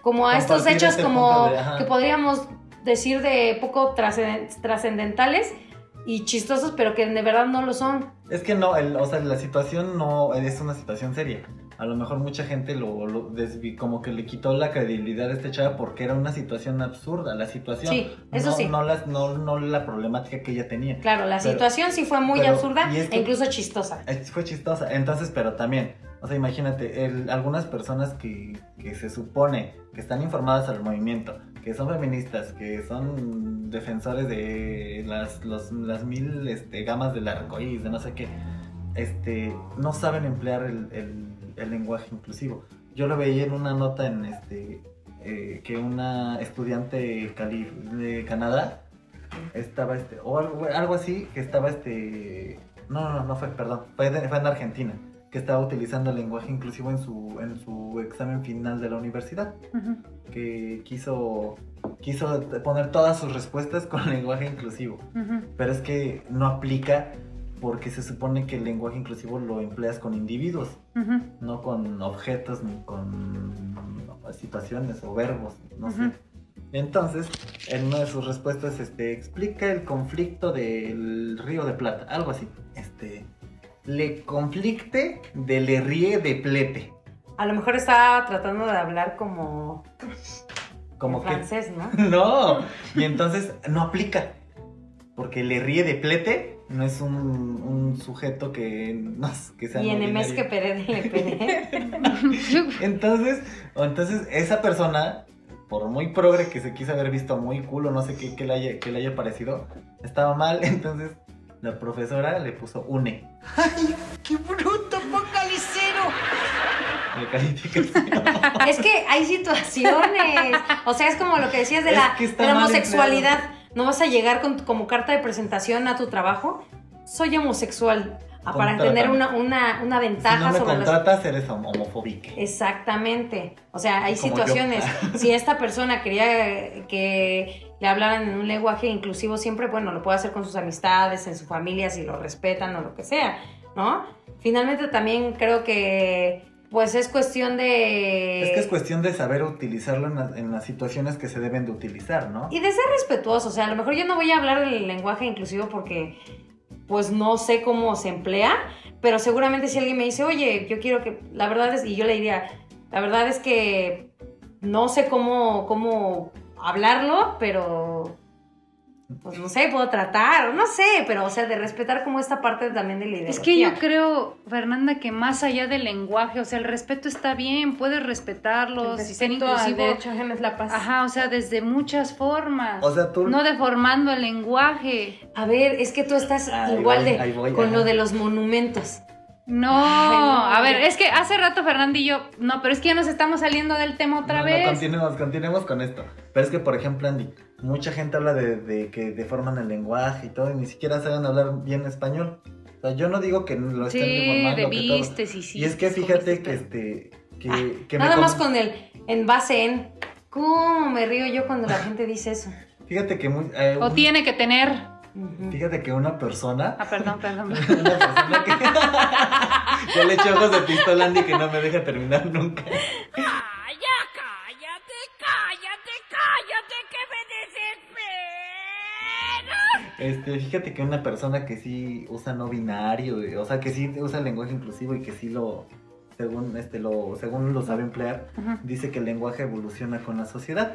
D: como a estos hechos
C: este
D: como
C: de-
D: que podríamos decir de poco trascenden- trascendentales y chistosos, pero que de verdad no lo son.
C: Es que no, el- o sea, la situación no es una situación seria. A lo mejor mucha gente lo, lo como que le quitó la credibilidad a este chava porque era una situación absurda. La situación,
D: Sí, eso
C: no,
D: sí.
C: No, las- no, no la problemática que ella tenía.
D: Claro, la
C: Pero-
D: situación sí fue muy
C: pero-
D: absurda
C: y es que-
D: e incluso chistosa.
C: Fue chistosa. Entonces, pero también, o sea, imagínate, el- algunas personas que, que se supone que están informadas al movimiento, que son feministas, que son defensores de las, los- las mil este, gamas del arcoíris, de no sé qué, este, no saben emplear el, el- el lenguaje inclusivo. Yo lo veía en una nota en este eh, que una estudiante cali- de Canadá estaba este o algo, algo así que estaba este no no no fue perdón fue, de- fue en Argentina que estaba utilizando el lenguaje inclusivo en su en su examen final de la universidad que quiso quiso poner todas sus respuestas con lenguaje inclusivo. Pero es que no aplica porque se supone que el lenguaje inclusivo lo empleas con individuos no con objetos ni con situaciones o verbos, no sé. Entonces, en una de sus respuestas, este, explica el conflicto del Río de Plata, algo así. Este, le conflicte de le ríe de plete.
D: A lo mejor estaba tratando de hablar como,
C: Como que
D: francés, ¿no?
C: No, y entonces no aplica. Porque le ríe de plete, no es un, un sujeto que, no, que sea
D: Y en mes que peré.
C: Entonces, entonces esa persona, por muy progre que se quiso haber visto muy cool o no sé qué, qué le, haya, qué le haya parecido, estaba mal, entonces la profesora le puso une.
F: ¡Ay, qué bruto! ¡Póngale cero!
D: es que hay situaciones. O sea, es como lo que decías de
C: Es
D: la,
C: que está
D: de la
C: mal
D: homosexualidad. No vas a llegar con, como carta de presentación a tu trabajo. Soy homosexual. ah, Para tener una, una, una
C: Si
D: ventaja
C: no me
D: sobre las
C: contratas, eres homo- homofóbico.
D: Exactamente. O sea, hay
C: Como
D: situaciones. Si esta persona quería que le hablaran en un lenguaje inclusivo siempre, bueno, lo puede hacer con sus amistades, en su familia, si lo respetan o lo que sea, ¿no? Finalmente también creo que pues es cuestión de...
C: Es que es cuestión de saber utilizarlo en, las- en las situaciones que se deben de utilizar, ¿no?
D: Y de ser respetuoso, o sea, a lo mejor yo no voy a hablar del lenguaje inclusivo porque pues no sé cómo se emplea, pero seguramente si alguien me dice, oye, yo quiero que, la verdad es, y yo le diría, la verdad es que no sé cómo, cómo hablarlo, pero pues no sé, puedo tratar, o no sé, pero o sea, de respetar como esta parte también de la ideología.
E: Es que yo creo, Fernanda, que más allá del lenguaje, o sea, el respeto está bien, puedes respetarlos y ser inclusivo.
I: es la paz.
E: Ajá, o sea, desde muchas formas.
C: O sea, tú-
E: No deformando el lenguaje.
D: A ver, es que tú estás
C: Ahí
D: igual
C: voy,
D: de
C: voy,
D: con
C: ajá.
D: lo de los monumentos.
E: No,
D: Ay, no,
E: a ver, es que hace rato Fernanda y yo, no, pero es que ya nos estamos saliendo del tema otra
C: No,
E: vez.
C: No, continuemos, continuemos con esto. Pero es que, por ejemplo, Andy, mucha gente habla de, de que deforman el lenguaje y todo, y ni siquiera saben hablar bien español. O sea, yo no digo que lo estén
E: Sí,
C: deformando. que todo.
E: debistes y sí.
C: Y es que fíjate que este. Que, que me
D: Nada más con el en base en. ¿Cómo me río yo cuando la gente dice eso?
C: Fíjate que muy. eh,
E: O
C: un-
E: tiene que tener.
C: Fíjate que una persona.
E: Ah, perdón, perdón.
C: Una persona que. Yo le echo ojos de pistola a Andy que no me deja terminar nunca. Este, fíjate que una persona que sí usa no binario, o sea, que sí usa el lenguaje inclusivo y que sí lo, según este, lo, según lo sabe emplear,
E: Ajá.
C: dice que el lenguaje evoluciona con la sociedad.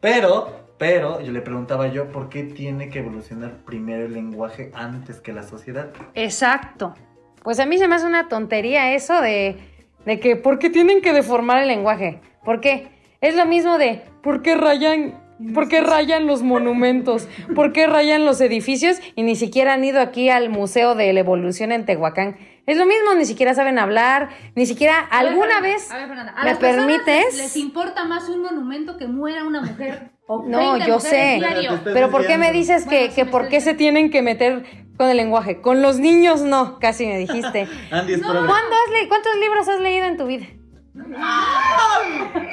C: Pero, pero, yo le preguntaba yo, ¿por qué tiene que evolucionar primero el lenguaje antes que la sociedad?
E: Exacto.
D: Pues a mí se me hace una tontería eso de, de que ¿por qué tienen que deformar el lenguaje? ¿Por qué? Es lo mismo de ¿por qué rayan, por qué rayan los monumentos? ¿Por qué rayan los edificios? Y ni siquiera han ido aquí al Museo de la Evolución en Tehuacán. Es lo mismo, ni siquiera saben hablar, ni siquiera
E: A ver,
D: alguna vez
E: a ver, Fernanda, a
D: me
E: las
D: permites.
E: Les importa más un monumento que muera una mujer. O
D: No,
E: 20
D: yo sé. Pero ¿por qué me dices que, que
E: me
D: por qué se tienen que meter con el lenguaje? Con los niños no, casi me dijiste.
C: Andy es progre-
D: ¿Cuándo has le- ¿Cuántos libros has leído en tu vida?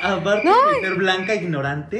C: Aparte
D: No.
C: de ser blanca ignorante.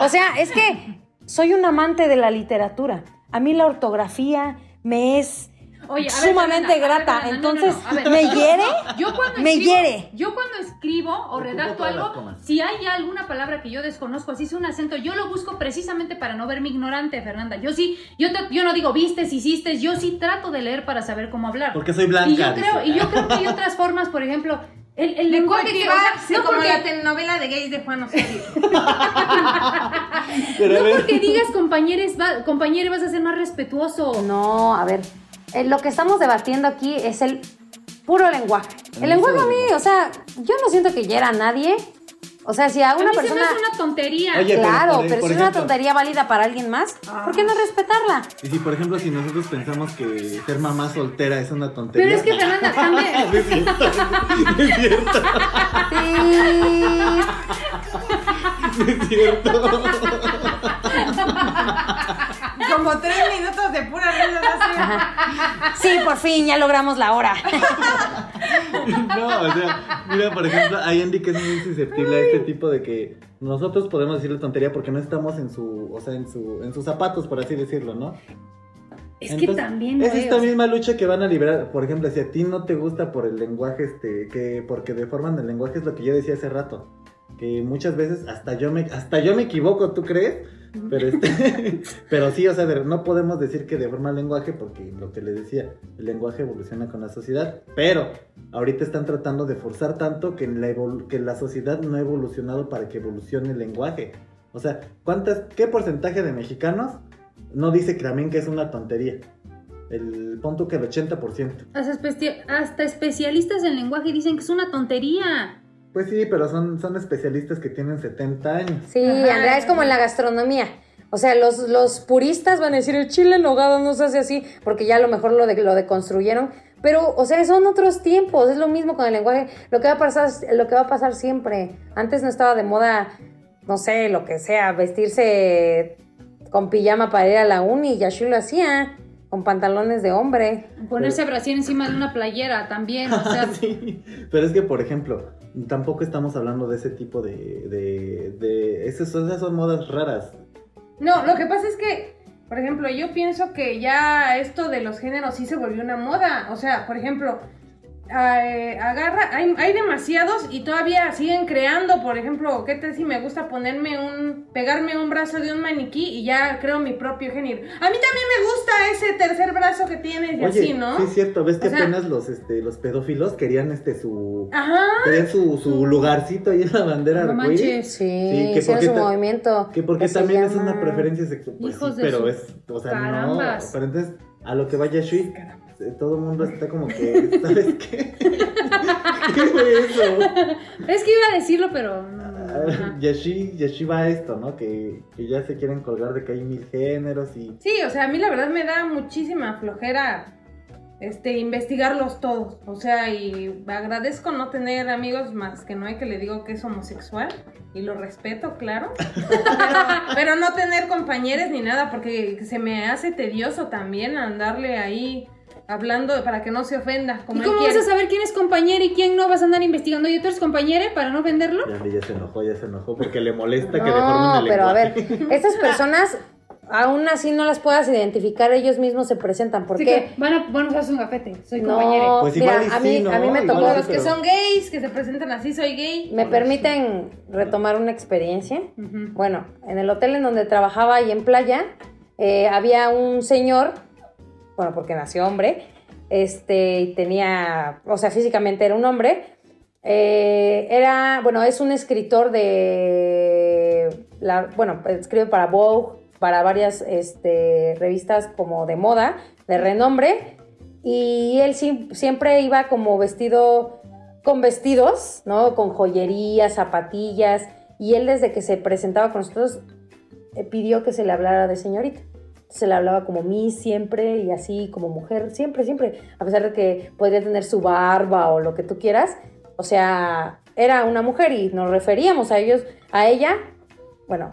D: O sea, es que soy un amante de la literatura. A mí la ortografía me es
E: Oye, a ver,
D: sumamente
E: Fernanda, a ver,
D: grata.
E: Fernanda, no, no,
D: Entonces,
E: no, a ver.
D: ¿me hiere?
E: Yo cuando
D: Me
E: escribo,
D: hiere.
E: Yo cuando escribo o redacto algo, si hay alguna palabra que yo desconozco, así es un acento, yo lo busco precisamente para no verme ignorante, Fernanda. Yo sí, yo, te- yo no digo vistes, hiciste, yo sí trato de leer para saber cómo hablar.
C: Porque soy blanca.
E: y yo creo, y yo creo que hay otras formas, por ejemplo, el, el
I: De
E: lenguaje que, o sea,
I: cultivarse,
E: no
I: como
E: porque-
I: la telenovela de gays de Juan Osorio.
E: No porque digas compañeros, va, compañero vas a ser más respetuoso.
D: No, a ver. eh, lo que estamos debatiendo aquí es el puro lenguaje.
C: El
D: El lenguaje a mí, o sea, yo no siento que hiera a nadie. O sea, si a
E: A
D: una
E: mí se me
D: persona.
E: hace una tontería.
C: Oye,
D: claro, pero si es una tontería válida para alguien más, ¿por qué no respetarla?
C: Y si, por ejemplo, si nosotros pensamos que ser mamá soltera es una tontería.
E: Pero es que Fernanda también.
C: Es cierto. Es cierto.
D: Sí.
C: Es cierto.
I: Como tres minutos de pura risa.
D: Sí, por fin, ya logramos la hora.
C: No, o sea, mira, por ejemplo, hay Andy que es muy susceptible a este tipo de que nosotros podemos decirle tontería porque no estamos en su, o sea, en su, en sus zapatos, por así decirlo, ¿no?
E: Es que también.
C: Es esta misma lucha que van a liberar, por ejemplo, si a ti no te gusta por el lenguaje, este, que porque deforman el lenguaje es lo que yo decía hace rato, que muchas veces hasta yo me, hasta yo me equivoco, ¿tú crees? Pero, este, pero sí, o sea, de- no podemos decir que deforma el lenguaje porque lo que les decía, el lenguaje evoluciona con la sociedad, pero ahorita están tratando de forzar tanto que la, que la sociedad no ha evolucionado para que evolucione el lenguaje. O sea, ¿cuántas, ¿qué porcentaje de mexicanos no dice que también que es una tontería? El punto que el 80%.
E: Hasta, hasta especialistas en lenguaje dicen que es una tontería.
C: Pues sí, pero son, son especialistas que tienen 70 años.
D: Sí, Andrea, es como en la gastronomía. O sea, los, los puristas van a decir el chile en nogada no se hace así, porque ya a lo mejor lo, de, lo deconstruyeron. Pero, o sea, son otros tiempos, es lo mismo con el lenguaje. Lo que va a pasar, lo que va a pasar siempre. Antes no estaba de moda, no sé, lo que sea, vestirse con pijama para ir a la uni, y así lo hacía, con pantalones de hombre.
E: Ponerse brasier encima de una playera también. O sea,
C: Sí, pero es que, por ejemplo, tampoco estamos hablando de ese tipo de... de, de esas, esas son modas raras.
I: No, lo que pasa es que, por ejemplo, yo pienso que ya esto de los géneros sí se volvió una moda. O sea, por ejemplo, eh, agarra, hay, hay demasiados y todavía siguen creando. Por ejemplo, ¿qué tal si me gusta ponerme un, pegarme un brazo de un maniquí y ya creo mi propio género? A mí también me gusta ese tercer brazo que tienes y
C: Oye,
I: así, ¿no?
C: sí es cierto, ves que
I: O sea-
C: apenas los, este, los pedófilos querían este su...
I: Ajá.
C: Querían su, su lugarcito ahí en la bandera
D: No
C: arcoíris.
D: manches. Sí,
C: que porque
D: su movimiento.
C: Que porque
D: que
C: también es una preferencia sexual. Pues sí, pero
E: su
C: es, o sea,
E: carambas.
C: no. Pero entonces, a lo que vaya Shui, todo el mundo está como que, ¿sabes qué? ¿Qué fue eso?
E: es que iba a decirlo, pero.
C: Ah,
E: ajá.
C: Yashi, Yashi va a esto, ¿no? Que, que ya se quieren colgar de que hay mil géneros y...
I: Sí, o sea, a mí la verdad me da muchísima flojera este investigarlos todos. O sea, y agradezco no tener amigos más que no hay que le digo que es homosexual y lo respeto, claro. Pero, pero no tener compañeros ni nada porque se me hace tedioso también andarle ahí hablando para que no se ofenda. Como
E: ¿Y cómo vas a saber quién es compañero y quién no? ¿Vas a andar investigando? ¿Y tú eres compañero para no venderlo?
C: Ya, ya se enojó, ya se enojó porque le molesta que deformen
D: No,
C: el
D: pero a ver, estas personas, aún así no las puedas identificar, ellos mismos se presentan. ¿Por
E: Así
D: qué?
E: van a, pues un gafete. Soy
D: No,
E: compañero.
C: Pues
D: mira,
C: igual
D: a mí,
C: sí, ¿no?
D: a mí me
C: Igual
D: tocó.
C: Sí,
I: los que
C: pero-
I: son gays, que se presentan así, soy gay.
D: ¿Me permiten retomar una experiencia? Bueno, en el hotel en donde trabajaba y en playa, eh, había un señor, bueno, porque nació hombre, este, y tenía, o sea, físicamente era un hombre, eh, era, bueno, es un escritor de, la, bueno, escribe para Vogue, para varias este, revistas como de moda, de renombre, y él siempre iba como vestido con vestidos, ¿no? Con joyería, zapatillas, y él desde que se presentaba con nosotros eh, pidió que se le hablara de señorita. Se le hablaba como Miss siempre y así como mujer, siempre, siempre, a pesar de que podría tener su barba o lo que tú quieras. O sea, era una mujer y nos referíamos a ellos, a ella, bueno,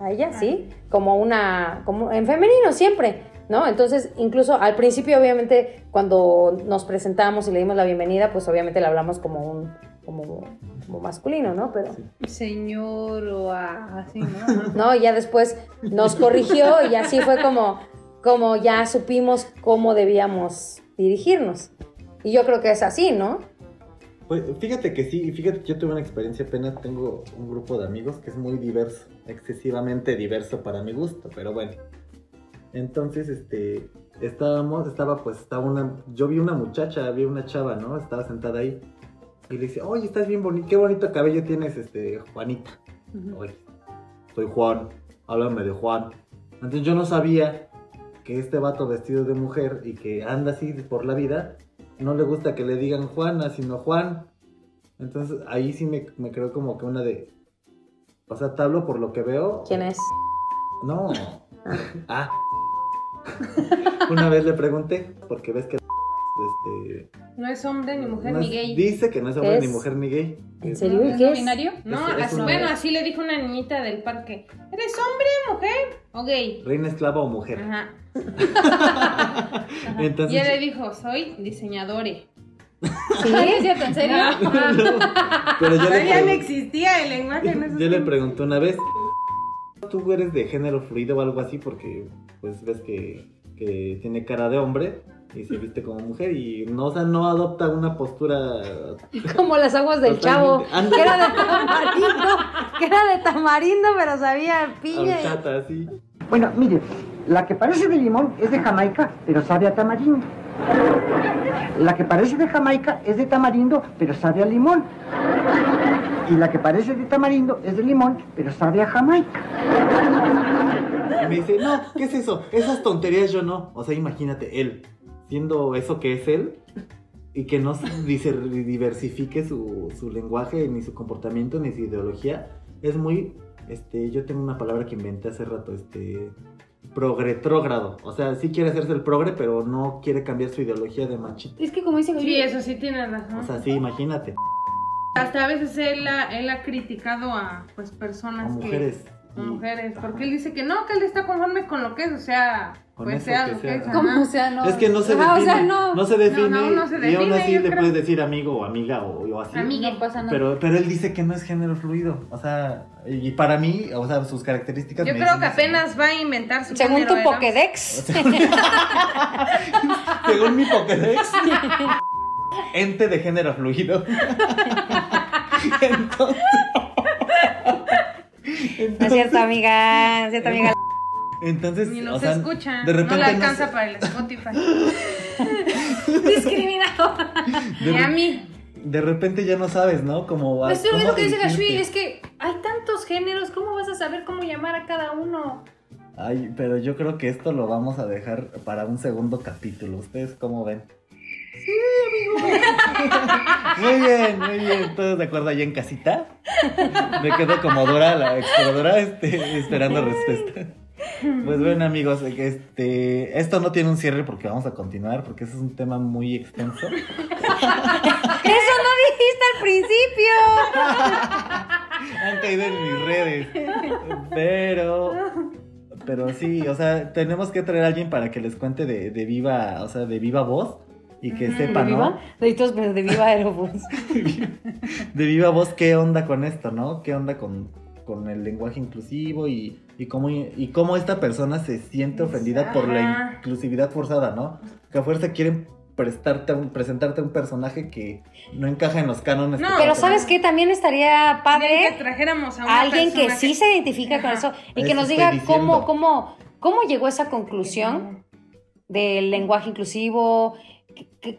D: a ella, sí, como una, como en femenino siempre, ¿no? Entonces, incluso al principio, obviamente, cuando nos presentamos y le dimos la bienvenida, pues obviamente le hablamos como un, como, como masculino, ¿no? Pero,
E: Señor o a- así, ¿no?
D: no, y ya después nos corrigió y así fue como, como ya supimos cómo debíamos dirigirnos. Y yo creo que es así, ¿no?
C: Pues fíjate que sí, fíjate que yo tuve una experiencia apenas, tengo un grupo de amigos que es muy diverso, excesivamente diverso para mi gusto, pero bueno. Entonces, este, estábamos, estaba pues, estaba una, yo vi una muchacha, vi una chava, ¿no? Estaba sentada ahí y le dice, oye, estás bien bonito, qué bonito cabello tienes, este, Juanita. Oye, soy Juan, háblame de Juan. Entonces yo no sabía que este vato vestido de mujer y que anda así por la vida, no le gusta que le digan Juana, sino Juan. Entonces ahí sí me, me creo como que una de... O sea, te hablo por lo que veo.
D: ¿Quién es?
C: No. Ah. una vez le pregunté, porque ves que... Este,
I: No es hombre ni mujer
C: no
I: ni
C: es-
I: gay.
C: Dice que no es hombre
D: ¿Qué
C: ni mujer ni gay.
D: ¿En serio?
I: ¿Es
D: ¿Qué
I: no
D: es?
I: binario? No,
C: Es-
I: así- bueno, así le dijo una niñita del parque. ¿Eres hombre, mujer o gay?
C: Reina esclava o mujer.
I: Ajá.
C: Entonces,
I: y él le dijo, soy diseñadore.
D: ¿Sí?
E: ¿Es cierto? ¿En serio?
C: pero yo le,
I: Todavía no existía el lenguaje. en esos
C: yo le pregunté una vez, ¿tú eres de género fluido o algo así? Porque pues ves que, que tiene cara de hombre. Y se viste como mujer y no, o sea, no adopta una postura
D: Como las aguas del chavo, que era de tamarindo, que era de tamarindo, pero sabía piña.
M: Bueno, mire, la que parece de limón es de Jamaica, pero sabe a tamarindo. La que parece de Jamaica es de tamarindo, pero sabe a limón. Y la que parece de tamarindo es de limón, pero sabe a Jamaica.
C: Y me dice, no, ¿qué es eso? Esas tonterías yo no. O sea, imagínate, él, siendo eso que es él, y que no se dice- diversifique su, su lenguaje, ni su comportamiento, ni su ideología, es muy, este, yo tengo una palabra que inventé hace rato, este, progretrógrado. O sea, sí quiere hacerse el progre, pero no quiere cambiar su ideología de machito.
I: Es que como dice Sí, eso sí tienes razón.
C: O sea, sí, imagínate.
I: Hasta a veces él ha, él ha criticado a pues personas
C: A
I: que...
C: mujeres.
I: Mujeres, porque él dice que no, que él está conforme con lo que es, o sea,
C: Con
I: pues sea
C: que
I: lo
C: sea.
I: que es.
D: Sea, no.
C: Es que no se define.
D: o sea,
C: no.
D: no.
C: se define.
I: No, no, no se
C: y aún
I: define,
C: así le
I: creo.
C: puedes decir amigo o amiga o, o así.
I: Amigue.
D: No pasa nada.
C: Pero, pero él dice que no es género fluido. O sea, y para mí, o sea, sus características.
I: Yo
C: me
I: creo
C: dicen
I: que apenas va a inventar su
D: Según tu. Pokédex.
C: Según mi Pokédex, ente de género fluido. Entonces,
D: No es cierto, amiga. No es cierto, amiga.
C: entonces
I: Ni
C: o
I: nos
C: sea,
I: escucha,
C: de repente
I: no le
C: no
I: alcanza para el Spotify.
D: Discriminado.
C: de,
I: Ni a mí.
C: de repente ya no sabes, ¿no? Como
E: Es lo
C: cómo
E: mismo que dice. Gashui, es que hay tantos géneros, ¿cómo vas a saber cómo llamar a cada uno?
C: Ay, pero yo creo que esto lo vamos a dejar para un segundo capítulo. ¿Ustedes cómo ven? Sí, amigo. muy bien, muy bien. ¿Todos de acuerdo allá en casita? Me quedo como Dora, la exploradora, este, esperando respuesta. Pues bueno, amigos, este, esto no tiene un cierre porque vamos a continuar, porque ese es un tema muy extenso.
D: Eso no dijiste al principio.
C: Han caído en mis redes. Pero, pero sí, o sea, tenemos que traer a alguien para que les cuente de, de viva, o sea, de viva voz y que sepa,
D: ¿De
C: ¿no?
D: viva? Deditos, pero de viva Aerobús.
C: De viva voz, ¿qué onda con esto, no? ¿Qué onda con, con el lenguaje inclusivo y, y cómo, y cómo esta persona se siente ofendida por la inclusividad forzada, ¿no? Que a fuerza quieren prestarte a un- presentarte a un personaje que no encaja en los cánones.
I: No,
C: que
D: Pero. ¿sabes qué? También estaría
I: Que
D: padre
I: trajéramos a una
D: alguien que sí se identifica con eso y que nos diga
C: diciendo.
D: cómo, cómo, cómo llegó a esa conclusión del lenguaje inclusivo, que- que-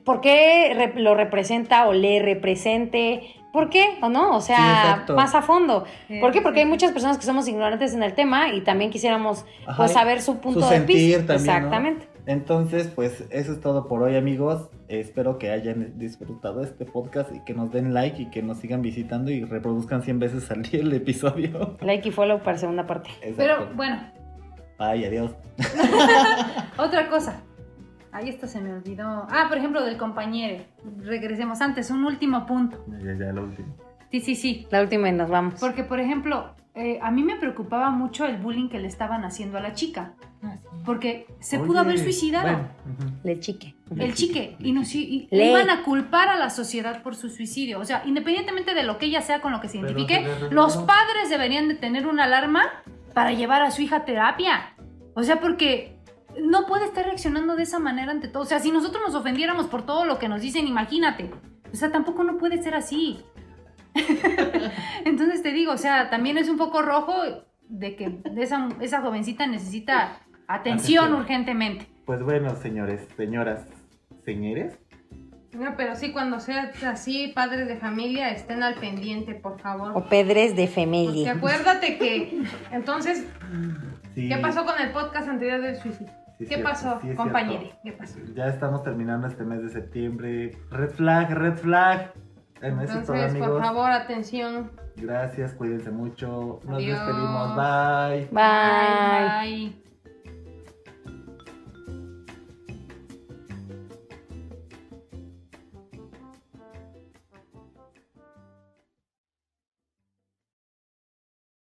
D: por qué lo representa o le represente, por qué o no, o sea, más a fondo.
I: Sí,
D: ¿Por qué? Porque hay muchas personas que somos ignorantes en el tema y también quisiéramos
C: Ajá,
D: pues saber su punto
C: su
D: de vista. Exactamente.
C: Entonces, pues eso es todo por hoy, amigos. Espero que hayan disfrutado este podcast y que nos den like y que nos sigan visitando y reproduzcan 100 veces al día el episodio.
D: Like y follow para segunda parte.
E: Pero bueno,
C: Ay, adiós.
E: otra cosa. Ahí esto se me olvidó. Ah, por ejemplo, del compañero. Regresemos antes, un último punto.
C: Ya, ya, lo último.
E: Sí, sí, sí.
D: La última y nos vamos.
E: Porque, por ejemplo, eh, a mí me preocupaba mucho el bullying que le estaban haciendo a la chica. Porque se pudo haber suicidado.
C: bueno.
D: Le chique.
E: El chique. Y, nos, y, y
D: Le.
E: iban a culpar a la sociedad por su suicidio. O sea, independientemente de lo que ella sea con lo que se identifique, los padres deberían de tener una alarma para llevar a su hija a terapia. O sea, porque no puede estar reaccionando de esa manera ante todo. O sea, si nosotros nos ofendiéramos por todo lo que nos dicen, imagínate. O sea, tampoco no puede ser así. Entonces te digo, o sea, también es un poco rojo de que esa, esa jovencita necesita atención
C: Atención.
E: urgentemente.
C: Pues bueno, señores, señoras, señores.
I: No, pero sí, cuando sean así, padres de familia, estén al pendiente, por favor.
D: O pedres de
I: Porque
D: familia.
I: acuérdate que, entonces,
C: Sí,
I: ¿qué pasó con el podcast anterior del suicidio?
C: Sí,
I: ¿Qué pasó,
C: sí
I: compañero?
C: cierto.
I: ¿Qué pasó?
C: Ya estamos terminando este mes de septiembre. Red flag, red flag. Eso todo,
I: Entonces, por favor, atención.
C: Gracias, cuídense mucho. Nos
I: Adiós.
C: despedimos. Bye.
D: Bye.
E: Bye.